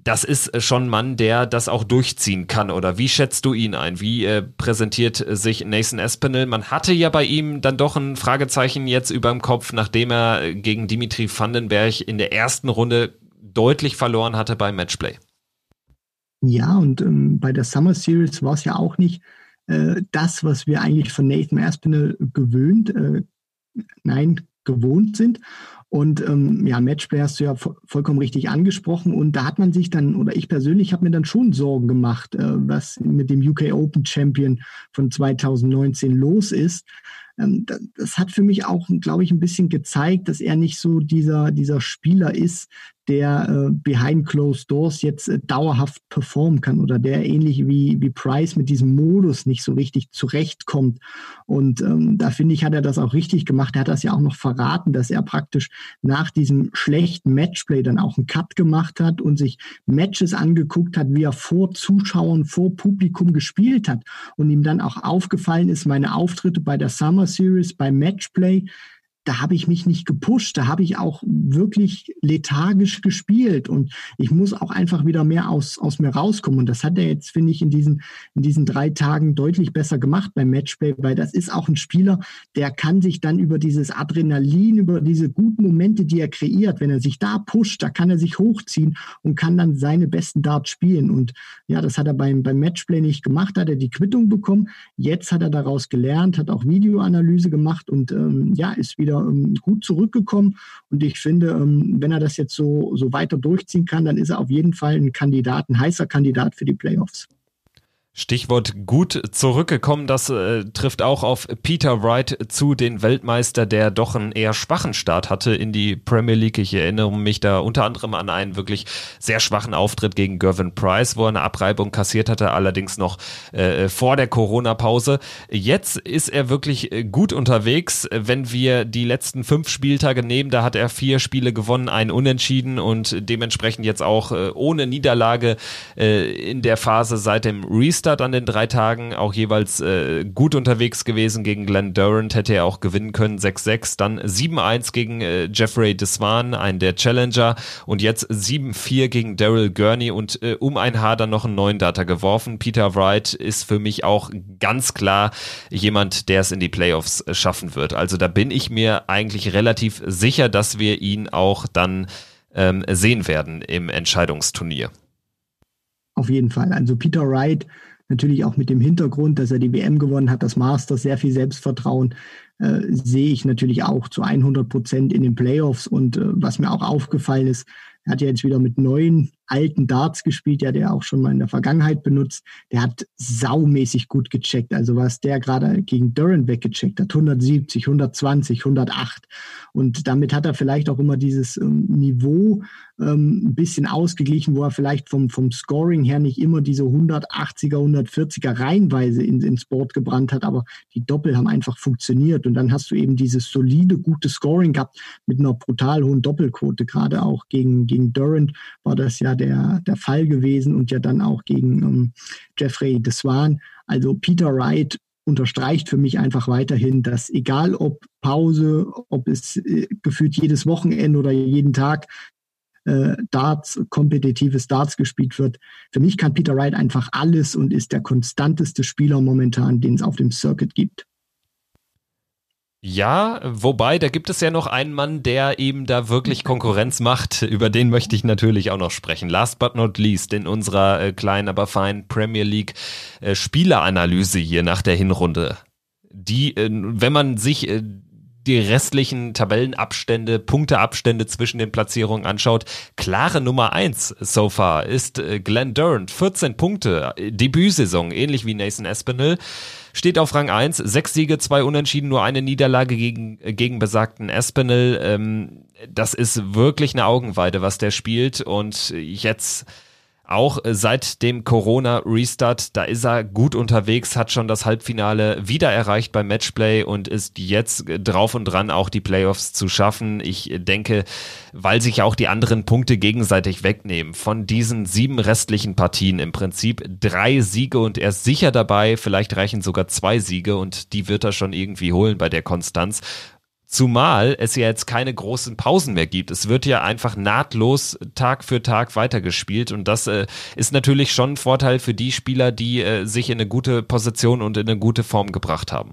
das ist schon ein Mann, der das auch durchziehen kann. Oder wie schätzt du ihn ein? Wie äh, präsentiert sich Nathan Espinel? Man hatte ja bei ihm dann doch ein Fragezeichen jetzt über dem Kopf, nachdem er gegen Dimitri Vandenberg in der ersten Runde deutlich verloren hatte beim Matchplay.
Ja, und ähm, bei der Summer Series war es ja auch nicht äh, das, was wir eigentlich von Nathan Aspinall gewöhnt, äh, nein, gewohnt sind. Und ähm, ja, Matchplay hast du ja vollkommen richtig angesprochen. Und da hat man sich dann, oder ich persönlich habe mir dann schon Sorgen gemacht, äh, was mit dem UK Open Champion von 2019 los ist. Ähm, das, das hat für mich auch, glaube ich, ein bisschen gezeigt, dass er nicht so dieser, dieser Spieler ist, der äh, behind closed doors jetzt äh, dauerhaft performen kann oder der ähnlich wie, wie Price mit diesem Modus nicht so richtig zurechtkommt. Und ähm, da finde ich, hat er das auch richtig gemacht. Er hat das ja auch noch verraten, dass er praktisch nach diesem schlechten Matchplay dann auch einen Cut gemacht hat und sich Matches angeguckt hat, wie er vor Zuschauern, vor Publikum gespielt hat. Und ihm dann auch aufgefallen ist, meine Auftritte bei der Summer Series, beim Matchplay, da habe ich mich nicht gepusht, da habe ich auch wirklich lethargisch gespielt und ich muss auch einfach wieder mehr aus, aus mir rauskommen. Und das hat er jetzt, finde ich, in diesen, in diesen drei Tagen deutlich besser gemacht beim Matchplay, weil das ist auch ein Spieler, der kann sich dann über dieses Adrenalin, über diese guten Momente, die er kreiert, wenn er sich da pusht, da kann er sich hochziehen und kann dann seine besten Darts spielen. Und ja, das hat er beim, beim Matchplay nicht gemacht, hat er die Quittung bekommen. Jetzt hat er daraus gelernt, hat auch Videoanalyse gemacht und ähm, ja, ist wieder wieder ähm, gut zurückgekommen. Und ich finde, ähm, wenn er das jetzt so, so weiter durchziehen kann, dann ist er auf jeden Fall ein Kandidat, ein heißer Kandidat für die Playoffs.
Stichwort gut zurückgekommen, das äh, trifft auch auf Peter Wright zu, den Weltmeister, der doch einen eher schwachen Start hatte in die Premier League. Ich erinnere mich da unter anderem an einen wirklich sehr schwachen Auftritt gegen Gervin Price, wo er eine Abreibung kassiert hatte, allerdings noch äh, vor der Corona-Pause. Jetzt ist er wirklich äh, gut unterwegs. Wenn wir die letzten fünf Spieltage nehmen, da hat er vier Spiele gewonnen, einen Unentschieden und dementsprechend jetzt auch äh, ohne Niederlage äh, in der Phase seit dem Restart Restart an den drei Tagen auch jeweils äh, gut unterwegs gewesen gegen Glenn Durant, hätte er auch gewinnen können, 6-6, dann 7-1 gegen äh, Jeffrey Deswan, einen der Challenger und jetzt 7-4 gegen Daryl Gurney und äh, um ein Haar dann noch einen neuen Data geworfen. Peter Wright ist für mich auch ganz klar jemand, der es in die Playoffs äh, schaffen wird. Also da bin ich mir eigentlich relativ sicher, dass wir ihn auch dann ähm, sehen werden im Entscheidungsturnier.
Auf jeden Fall. Also Peter Wright natürlich auch mit dem Hintergrund, dass er die WM gewonnen hat, das Masters, sehr viel Selbstvertrauen, äh, sehe ich natürlich auch zu 100 Prozent in den Playoffs. Und äh, was mir auch aufgefallen ist, er hat ja jetzt wieder mit neuen alten Darts gespielt, ja, der auch schon mal in der Vergangenheit benutzt. Der hat saumäßig gut gecheckt. Also was der gerade gegen Durant weggecheckt hat, 170, 120, 108. Und damit hat er vielleicht auch immer dieses ähm, Niveau ähm, ein bisschen ausgeglichen, wo er vielleicht vom, vom Scoring her nicht immer diese 180er, 140er reihenweise in, ins Board gebrannt hat, aber die Doppel haben einfach funktioniert. Und dann hast du eben dieses solide, gute Scoring gehabt mit einer brutal hohen Doppelquote. Gerade auch gegen, gegen Durant war das ja der, der Fall gewesen und ja dann auch gegen ähm, Jeffrey Deswan. Also Peter Wright unterstreicht für mich einfach weiterhin, dass egal ob Pause, ob es äh, gefühlt jedes Wochenende oder jeden Tag äh, Darts, kompetitives Darts gespielt wird. Für mich kann Peter Wright einfach alles und ist der konstanteste Spieler momentan, den es auf dem Circuit gibt.
Ja, wobei, da gibt es ja noch einen Mann, der eben da wirklich Konkurrenz macht. Über den möchte ich natürlich auch noch sprechen. Last but not least in unserer äh, kleinen, aber feinen Premier League äh, Spieleranalyse hier nach der Hinrunde. Die, äh, wenn man sich äh, die restlichen Tabellenabstände, Punkteabstände zwischen den Platzierungen anschaut, klare Nummer eins so far ist äh, Glenn Durant. 14 Punkte, Debütsaison, ähnlich wie Nathan Espinel. Steht auf Rang 1, sechs Siege, zwei Unentschieden, nur eine Niederlage gegen, gegen besagten Espinel. Ähm, das ist wirklich eine Augenweide, was der spielt. Und jetzt auch äh, seit dem Corona-Restart, da ist er gut unterwegs, hat schon das Halbfinale wieder erreicht beim Matchplay und ist jetzt drauf und dran, auch die Playoffs zu schaffen. Ich denke, weil sich auch die anderen Punkte gegenseitig wegnehmen. Von diesen sieben restlichen Partien im Prinzip drei Siege und er ist sicher dabei. Vielleicht reichen sogar zwei Siege und die wird er schon irgendwie holen bei der Konstanz. Zumal es ja jetzt keine großen Pausen mehr gibt. Es wird ja einfach nahtlos Tag für Tag weitergespielt und das äh, ist natürlich schon ein Vorteil für die Spieler, die äh, sich in eine gute Position und in eine gute Form gebracht haben.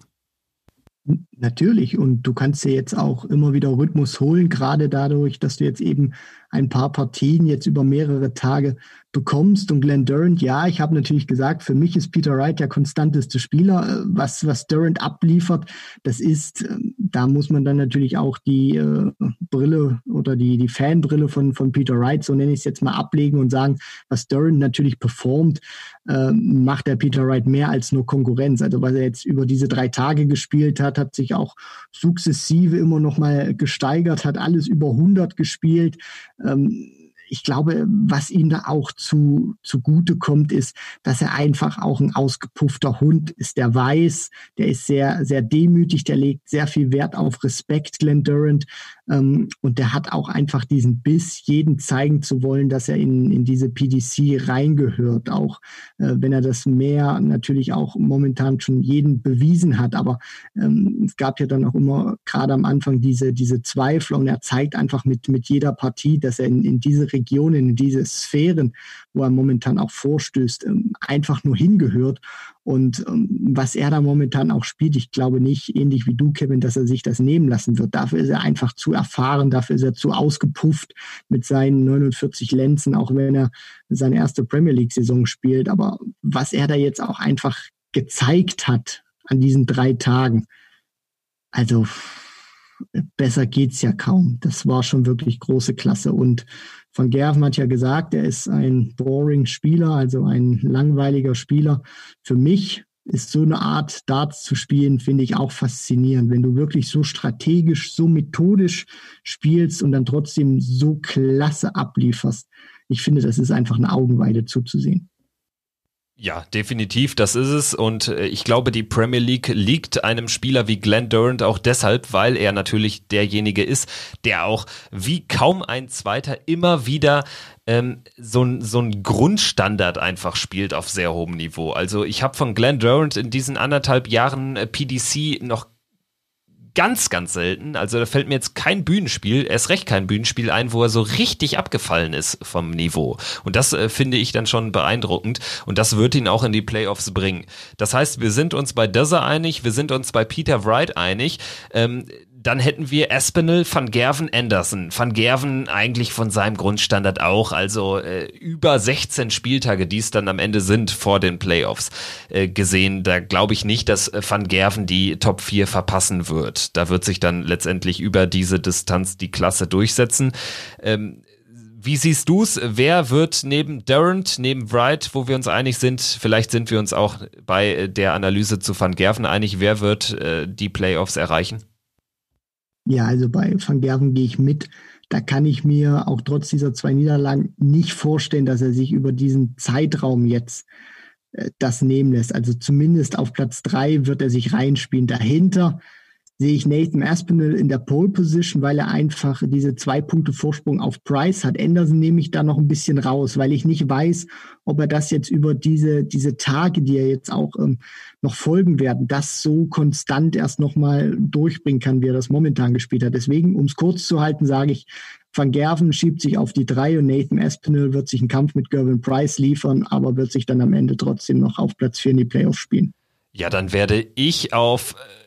Natürlich und du kannst dir jetzt auch immer wieder Rhythmus holen, gerade dadurch, dass du jetzt eben ein paar Partien jetzt über mehrere Tage bekommst. Und Glenn Durant, ja, ich habe natürlich gesagt, für mich ist Peter Wright der konstanteste Spieler. Äh, was, was Durant abliefert, das ist, ähm, da muss man dann natürlich auch die äh, Brille oder die, die Fanbrille von, von Peter Wright, so nenne ich es jetzt mal, ablegen und sagen, was Durant natürlich performt, äh, macht der Peter Wright mehr als nur Konkurrenz. Also was er jetzt über diese drei Tage gespielt hat, hat sich auch sukzessive immer noch mal gesteigert, hat alles über 100 gespielt. Ähm, ich glaube, was ihm da auch zu, zugute kommt, ist, dass er einfach auch ein ausgepuffter Hund ist. Der weiß, der ist sehr, sehr demütig, der legt sehr viel Wert auf Respekt, Glenn Durant. Ähm, und der hat auch einfach diesen Biss, jeden zeigen zu wollen, dass er in, in diese PDC reingehört. Auch äh, wenn er das mehr natürlich auch momentan schon jeden bewiesen hat. Aber ähm, es gab ja dann auch immer gerade am Anfang diese, diese Zweifel und er zeigt einfach mit, mit jeder Partie, dass er in, in diese Region Regionen, in diese Sphären, wo er momentan auch vorstößt, ähm, einfach nur hingehört. Und ähm, was er da momentan auch spielt, ich glaube nicht, ähnlich wie du, Kevin, dass er sich das nehmen lassen wird. Dafür ist er einfach zu erfahren, dafür ist er zu ausgepufft mit seinen 49 Lenzen, auch wenn er seine erste Premier League-Saison spielt. Aber was er da jetzt auch einfach gezeigt hat an diesen drei Tagen, also besser geht's ja kaum. Das war schon wirklich große Klasse. Und Van Gerven hat ja gesagt, er ist ein boring Spieler, also ein langweiliger Spieler. Für mich ist so eine Art Darts zu spielen, finde ich auch faszinierend. Wenn du wirklich so strategisch, so methodisch spielst und dann trotzdem so klasse ablieferst. Ich finde, das ist einfach eine Augenweide zuzusehen.
Ja, definitiv, das ist es. Und äh, ich glaube, die Premier League liegt einem Spieler wie Glenn Durant auch deshalb, weil er natürlich derjenige ist, der auch wie kaum ein Zweiter immer wieder ähm, so, so ein Grundstandard einfach spielt auf sehr hohem Niveau. Also ich habe von Glenn Durant in diesen anderthalb Jahren äh, PDC noch ganz, ganz selten. Also da fällt mir jetzt kein Bühnenspiel, erst recht kein Bühnenspiel ein, wo er so richtig abgefallen ist vom Niveau. Und das äh, finde ich dann schon beeindruckend. Und das wird ihn auch in die Playoffs bringen. Das heißt, wir sind uns bei Dözzer einig, wir sind uns bei Peter Wright einig. Ähm, dann hätten wir Espinel, Van Gerven, Anderson. Van Gerven eigentlich von seinem Grundstandard auch, also äh, über 16 Spieltage, die es dann am Ende sind vor den Playoffs äh, gesehen. Da glaube ich nicht, dass äh, Van Gerven die Top 4 verpassen wird. Da wird sich dann letztendlich über diese Distanz die Klasse durchsetzen. Ähm, wie siehst du's? Wer wird neben Durant, neben Wright, wo wir uns einig sind, vielleicht sind wir uns auch bei äh, der Analyse zu Van Gerven einig, wer wird äh, die Playoffs erreichen?
Ja, also bei Van Gerven gehe ich mit. Da kann ich mir auch trotz dieser zwei Niederlagen nicht vorstellen, dass er sich über diesen Zeitraum jetzt äh, das nehmen lässt. Also zumindest auf Platz drei wird er sich reinspielen. Dahinter sehe ich Nathan Aspinall in der Pole Position, weil er einfach diese zwei Punkte Vorsprung auf Price hat. Anderson nehme ich da noch ein bisschen raus, weil ich nicht weiß, ob er das jetzt über diese, diese Tage, die er jetzt auch ähm, noch folgen werden, das so konstant erst nochmal durchbringen kann, wie er das momentan gespielt hat. Deswegen, um es kurz zu halten, sage ich, Van Gerven schiebt sich auf die drei und Nathan Aspinall wird sich einen Kampf mit Gervin Price liefern, aber wird sich dann am Ende trotzdem noch auf Platz 4 in die Playoffs spielen.
Ja, dann werde ich auf äh,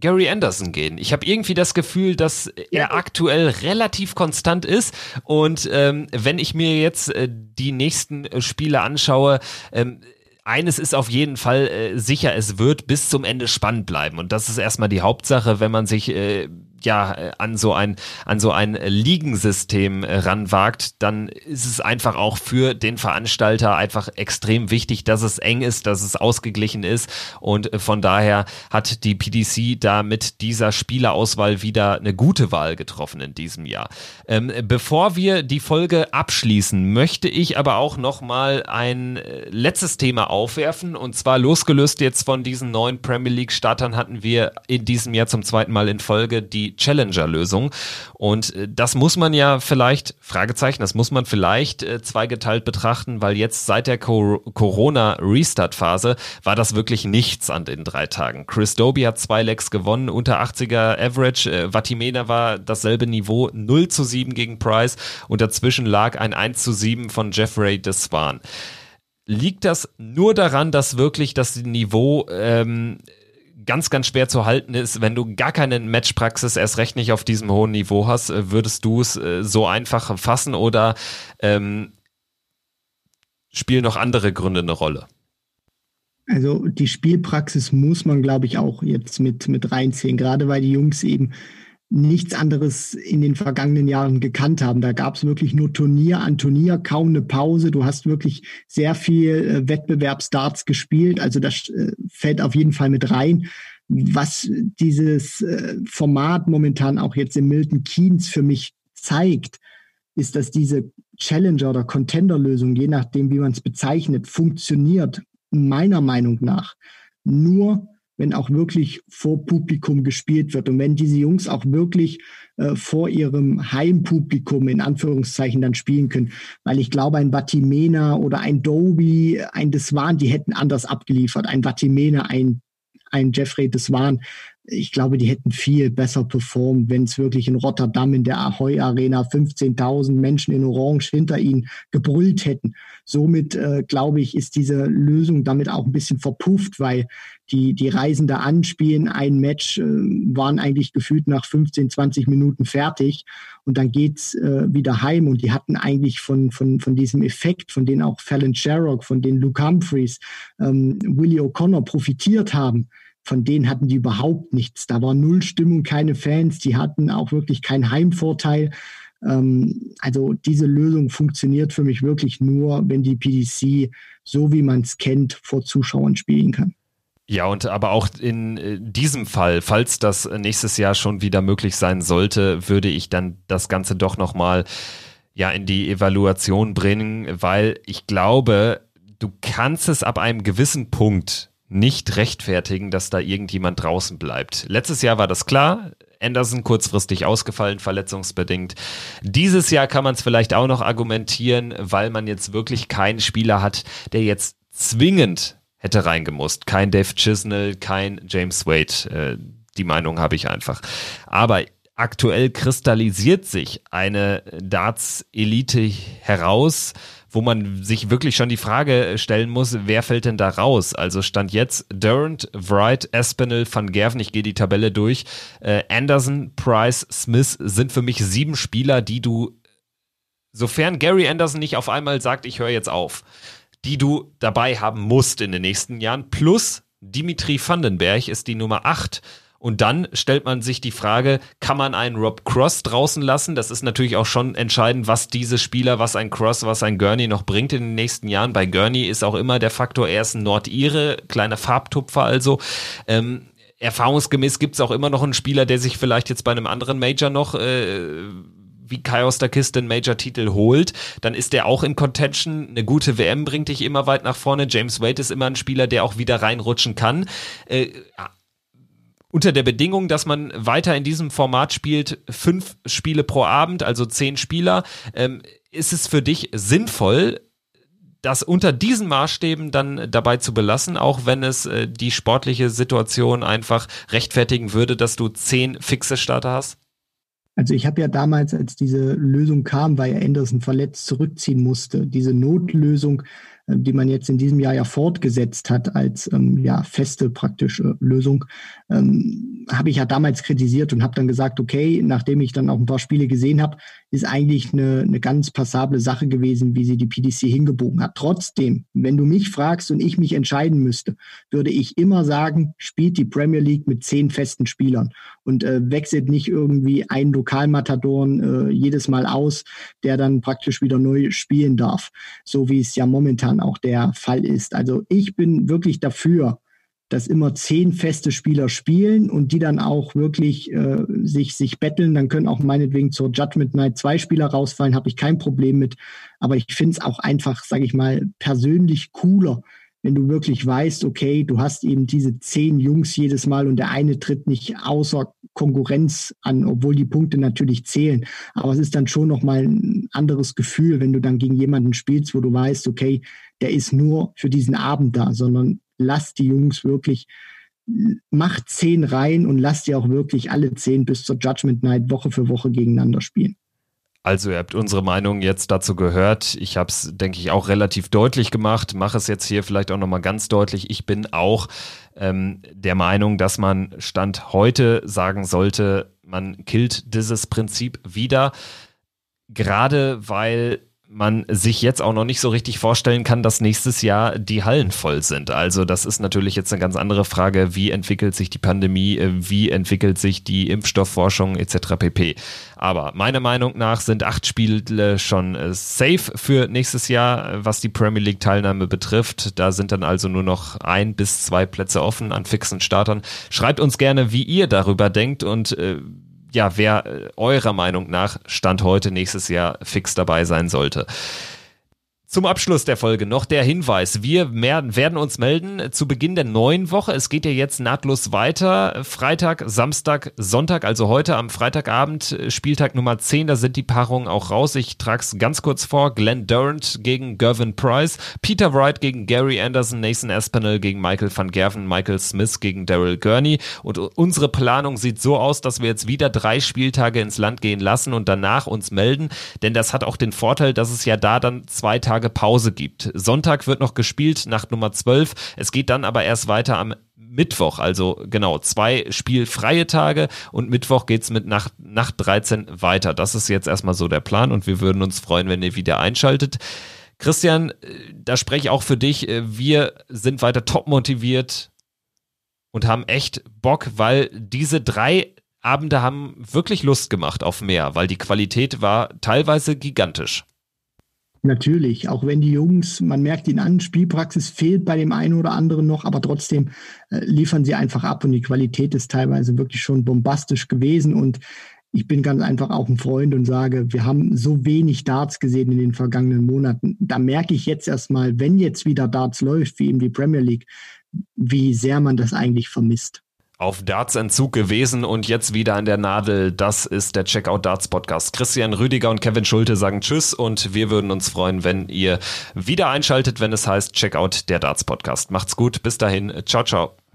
Gary Anderson gehen. Ich habe irgendwie das Gefühl, dass er aktuell relativ konstant ist. Und ähm, wenn ich mir jetzt äh, die nächsten äh, Spiele anschaue, ähm, eines ist auf jeden Fall äh, sicher, es wird bis zum Ende spannend bleiben. Und das ist erstmal die Hauptsache, wenn man sich äh, ja äh, an so ein an so ein Ligensystem äh, ranwagt, dann ist es einfach auch für den Veranstalter einfach extrem wichtig, dass es eng ist, dass es ausgeglichen ist und äh, von daher hat die PDC da mit dieser Spielerauswahl wieder eine gute Wahl getroffen in diesem Jahr. Ähm, bevor wir die Folge abschließen, möchte ich aber auch noch mal ein letztes Thema aufwerfen und zwar losgelöst jetzt von diesen neuen Premier League Startern hatten wir in diesem Jahr zum zweiten Mal in Folge die Challenger-Lösung. Und äh, das muss man ja vielleicht, Fragezeichen, das muss man vielleicht äh, zweigeteilt betrachten, weil jetzt seit der Corona-Restart-Phase war das wirklich nichts an den drei Tagen. Chris Doby hat zwei Legs gewonnen, unter 80er Average. Äh, Vatimena war dasselbe Niveau, 0 zu 7 gegen Price und dazwischen lag ein 1 zu 7 von Jeffrey Deswan. Liegt das nur daran, dass wirklich das Niveau ähm, ganz, ganz schwer zu halten ist, wenn du gar keine Matchpraxis erst recht nicht auf diesem hohen Niveau hast, äh, würdest du es äh, so einfach fassen oder ähm, spielen noch andere Gründe eine Rolle?
Also die Spielpraxis muss man, glaube ich, auch jetzt mit, mit reinziehen, gerade weil die Jungs eben nichts anderes in den vergangenen Jahren gekannt haben. Da gab es wirklich nur Turnier an Turnier, kaum eine Pause. Du hast wirklich sehr viel äh, Wettbewerbsdarts gespielt. Also das äh, fällt auf jeden Fall mit rein. Was dieses äh, Format momentan auch jetzt im Milton Keynes für mich zeigt, ist, dass diese Challenger- oder Contender-Lösung, je nachdem, wie man es bezeichnet, funktioniert meiner Meinung nach nur, wenn auch wirklich vor Publikum gespielt wird und wenn diese Jungs auch wirklich äh, vor ihrem Heimpublikum in Anführungszeichen dann spielen können. Weil ich glaube, ein Vatimena oder ein Doby, ein Deswan, die hätten anders abgeliefert. Ein Vatimena, ein, ein Jeffrey Deswan ich glaube, die hätten viel besser performt, wenn es wirklich in Rotterdam in der Ahoy Arena 15.000 Menschen in Orange hinter ihnen gebrüllt hätten. Somit, äh, glaube ich, ist diese Lösung damit auch ein bisschen verpufft, weil die, die Reisen da anspielen, ein Match, äh, waren eigentlich gefühlt nach 15, 20 Minuten fertig und dann geht's äh, wieder heim und die hatten eigentlich von, von, von diesem Effekt, von den auch Fallon Sherrock, von den Luke Humphreys, ähm, Willie O'Connor profitiert haben von denen hatten die überhaupt nichts. Da war null Stimmung, keine Fans, die hatten auch wirklich keinen Heimvorteil. Ähm, also diese Lösung funktioniert für mich wirklich nur, wenn die PDC, so wie man es kennt, vor Zuschauern spielen kann.
Ja, und aber auch in äh, diesem Fall, falls das nächstes Jahr schon wieder möglich sein sollte, würde ich dann das Ganze doch nochmal ja, in die Evaluation bringen, weil ich glaube, du kannst es ab einem gewissen Punkt nicht rechtfertigen, dass da irgendjemand draußen bleibt. Letztes Jahr war das klar. Anderson kurzfristig ausgefallen, verletzungsbedingt. Dieses Jahr kann man es vielleicht auch noch argumentieren, weil man jetzt wirklich keinen Spieler hat, der jetzt zwingend hätte reingemusst. Kein Dave Chisnell, kein James Wade. Äh, die Meinung habe ich einfach. Aber aktuell kristallisiert sich eine Darts-Elite heraus, wo man sich wirklich schon die Frage stellen muss, wer fällt denn da raus? Also stand jetzt Durant, Wright, Espinel, Van Gerven, ich gehe die Tabelle durch, äh, Anderson, Price, Smith sind für mich sieben Spieler, die du, sofern Gary Anderson nicht auf einmal sagt, ich höre jetzt auf, die du dabei haben musst in den nächsten Jahren, plus Dimitri Vandenberg ist die Nummer acht und dann stellt man sich die Frage, kann man einen Rob Cross draußen lassen? Das ist natürlich auch schon entscheidend, was diese Spieler, was ein Cross, was ein Gurney noch bringt in den nächsten Jahren. Bei Gurney ist auch immer der Faktor, er ist ein Nordire, kleiner Farbtupfer also. Ähm, erfahrungsgemäß gibt es auch immer noch einen Spieler, der sich vielleicht jetzt bei einem anderen Major noch äh, wie Kai Kiste einen Major-Titel holt, dann ist der auch in Contention. Eine gute WM bringt dich immer weit nach vorne. James Wade ist immer ein Spieler, der auch wieder reinrutschen kann. Äh, unter der Bedingung, dass man weiter in diesem Format spielt, fünf Spiele pro Abend, also zehn Spieler, ähm, ist es für dich sinnvoll, das unter diesen Maßstäben dann dabei zu belassen, auch wenn es äh, die sportliche Situation einfach rechtfertigen würde, dass du zehn fixe Starter hast?
Also ich habe ja damals, als diese Lösung kam, weil er Anderson verletzt zurückziehen musste, diese Notlösung die man jetzt in diesem Jahr ja fortgesetzt hat als ähm, ja feste praktische Lösung, ähm, habe ich ja damals kritisiert und habe dann gesagt, okay, nachdem ich dann auch ein paar Spiele gesehen habe, ist eigentlich eine, eine ganz passable Sache gewesen, wie sie die PDC hingebogen hat. Trotzdem, wenn du mich fragst und ich mich entscheiden müsste, würde ich immer sagen, spielt die Premier League mit zehn festen Spielern und äh, wechselt nicht irgendwie einen Lokalmatadoren äh, jedes Mal aus, der dann praktisch wieder neu spielen darf, so wie es ja momentan auch der Fall ist. Also ich bin wirklich dafür, dass immer zehn feste Spieler spielen und die dann auch wirklich äh, sich, sich betteln. Dann können auch meinetwegen zur Judgment Night zwei Spieler rausfallen, habe ich kein Problem mit. Aber ich finde es auch einfach, sage ich mal, persönlich cooler, wenn du wirklich weißt, okay, du hast eben diese zehn Jungs jedes Mal und der eine tritt nicht außer Konkurrenz an, obwohl die Punkte natürlich zählen. Aber es ist dann schon nochmal ein anderes Gefühl, wenn du dann gegen jemanden spielst, wo du weißt, okay, der ist nur für diesen Abend da, sondern lass die Jungs wirklich, mach zehn rein und lass die auch wirklich alle zehn bis zur Judgment Night Woche für Woche gegeneinander spielen.
Also ihr habt unsere Meinung jetzt dazu gehört. Ich habe es, denke ich, auch relativ deutlich gemacht. Mache es jetzt hier vielleicht auch nochmal ganz deutlich. Ich bin auch ähm, der Meinung, dass man Stand heute sagen sollte, man killt dieses Prinzip wieder. Gerade weil man sich jetzt auch noch nicht so richtig vorstellen kann, dass nächstes Jahr die Hallen voll sind. Also das ist natürlich jetzt eine ganz andere Frage, wie entwickelt sich die Pandemie, äh, wie entwickelt sich die Impfstoffforschung etc. pp. Aber meiner Meinung nach sind acht Spiele schon äh, safe für nächstes Jahr, äh, was die Premier League Teilnahme betrifft. Da sind dann also nur noch ein bis zwei Plätze offen an fixen Startern. Schreibt uns gerne, wie ihr darüber denkt und ja, wer äh, eurer Meinung nach Stand heute nächstes Jahr fix dabei sein sollte. Zum Abschluss der Folge noch der Hinweis. Wir werden uns melden zu Beginn der neuen Woche. Es geht ja jetzt nahtlos weiter. Freitag, Samstag, Sonntag, also heute am Freitagabend, Spieltag Nummer 10. Da sind die Paarungen auch raus. Ich trage es ganz kurz vor. Glenn Durant gegen Gervin Price, Peter Wright gegen Gary Anderson, Nathan Aspinall gegen Michael van Gerven, Michael Smith gegen Daryl Gurney. Und unsere Planung sieht so aus, dass wir jetzt wieder drei Spieltage ins Land gehen lassen und danach uns melden. Denn das hat auch den Vorteil, dass es ja da dann zwei Tage Tage Pause gibt. Sonntag wird noch gespielt, Nacht Nummer 12. Es geht dann aber erst weiter am Mittwoch, also genau, zwei spielfreie Tage und Mittwoch geht's mit Nacht, Nacht 13 weiter. Das ist jetzt erstmal so der Plan und wir würden uns freuen, wenn ihr wieder einschaltet. Christian, da spreche ich auch für dich. Wir sind weiter top motiviert und haben echt Bock, weil diese drei Abende haben wirklich Lust gemacht auf mehr, weil die Qualität war teilweise gigantisch.
Natürlich, auch wenn die Jungs, man merkt ihn an, Spielpraxis fehlt bei dem einen oder anderen noch, aber trotzdem äh, liefern sie einfach ab und die Qualität ist teilweise wirklich schon bombastisch gewesen und ich bin ganz einfach auch ein Freund und sage, wir haben so wenig Darts gesehen in den vergangenen Monaten. Da merke ich jetzt erstmal, wenn jetzt wieder Darts läuft, wie eben die Premier League, wie sehr man das eigentlich vermisst
auf Darts-Entzug gewesen und jetzt wieder an der Nadel. Das ist der Checkout Darts Podcast. Christian Rüdiger und Kevin Schulte sagen Tschüss und wir würden uns freuen, wenn ihr wieder einschaltet, wenn es heißt Checkout der Darts Podcast. Macht's gut. Bis dahin. Ciao, ciao.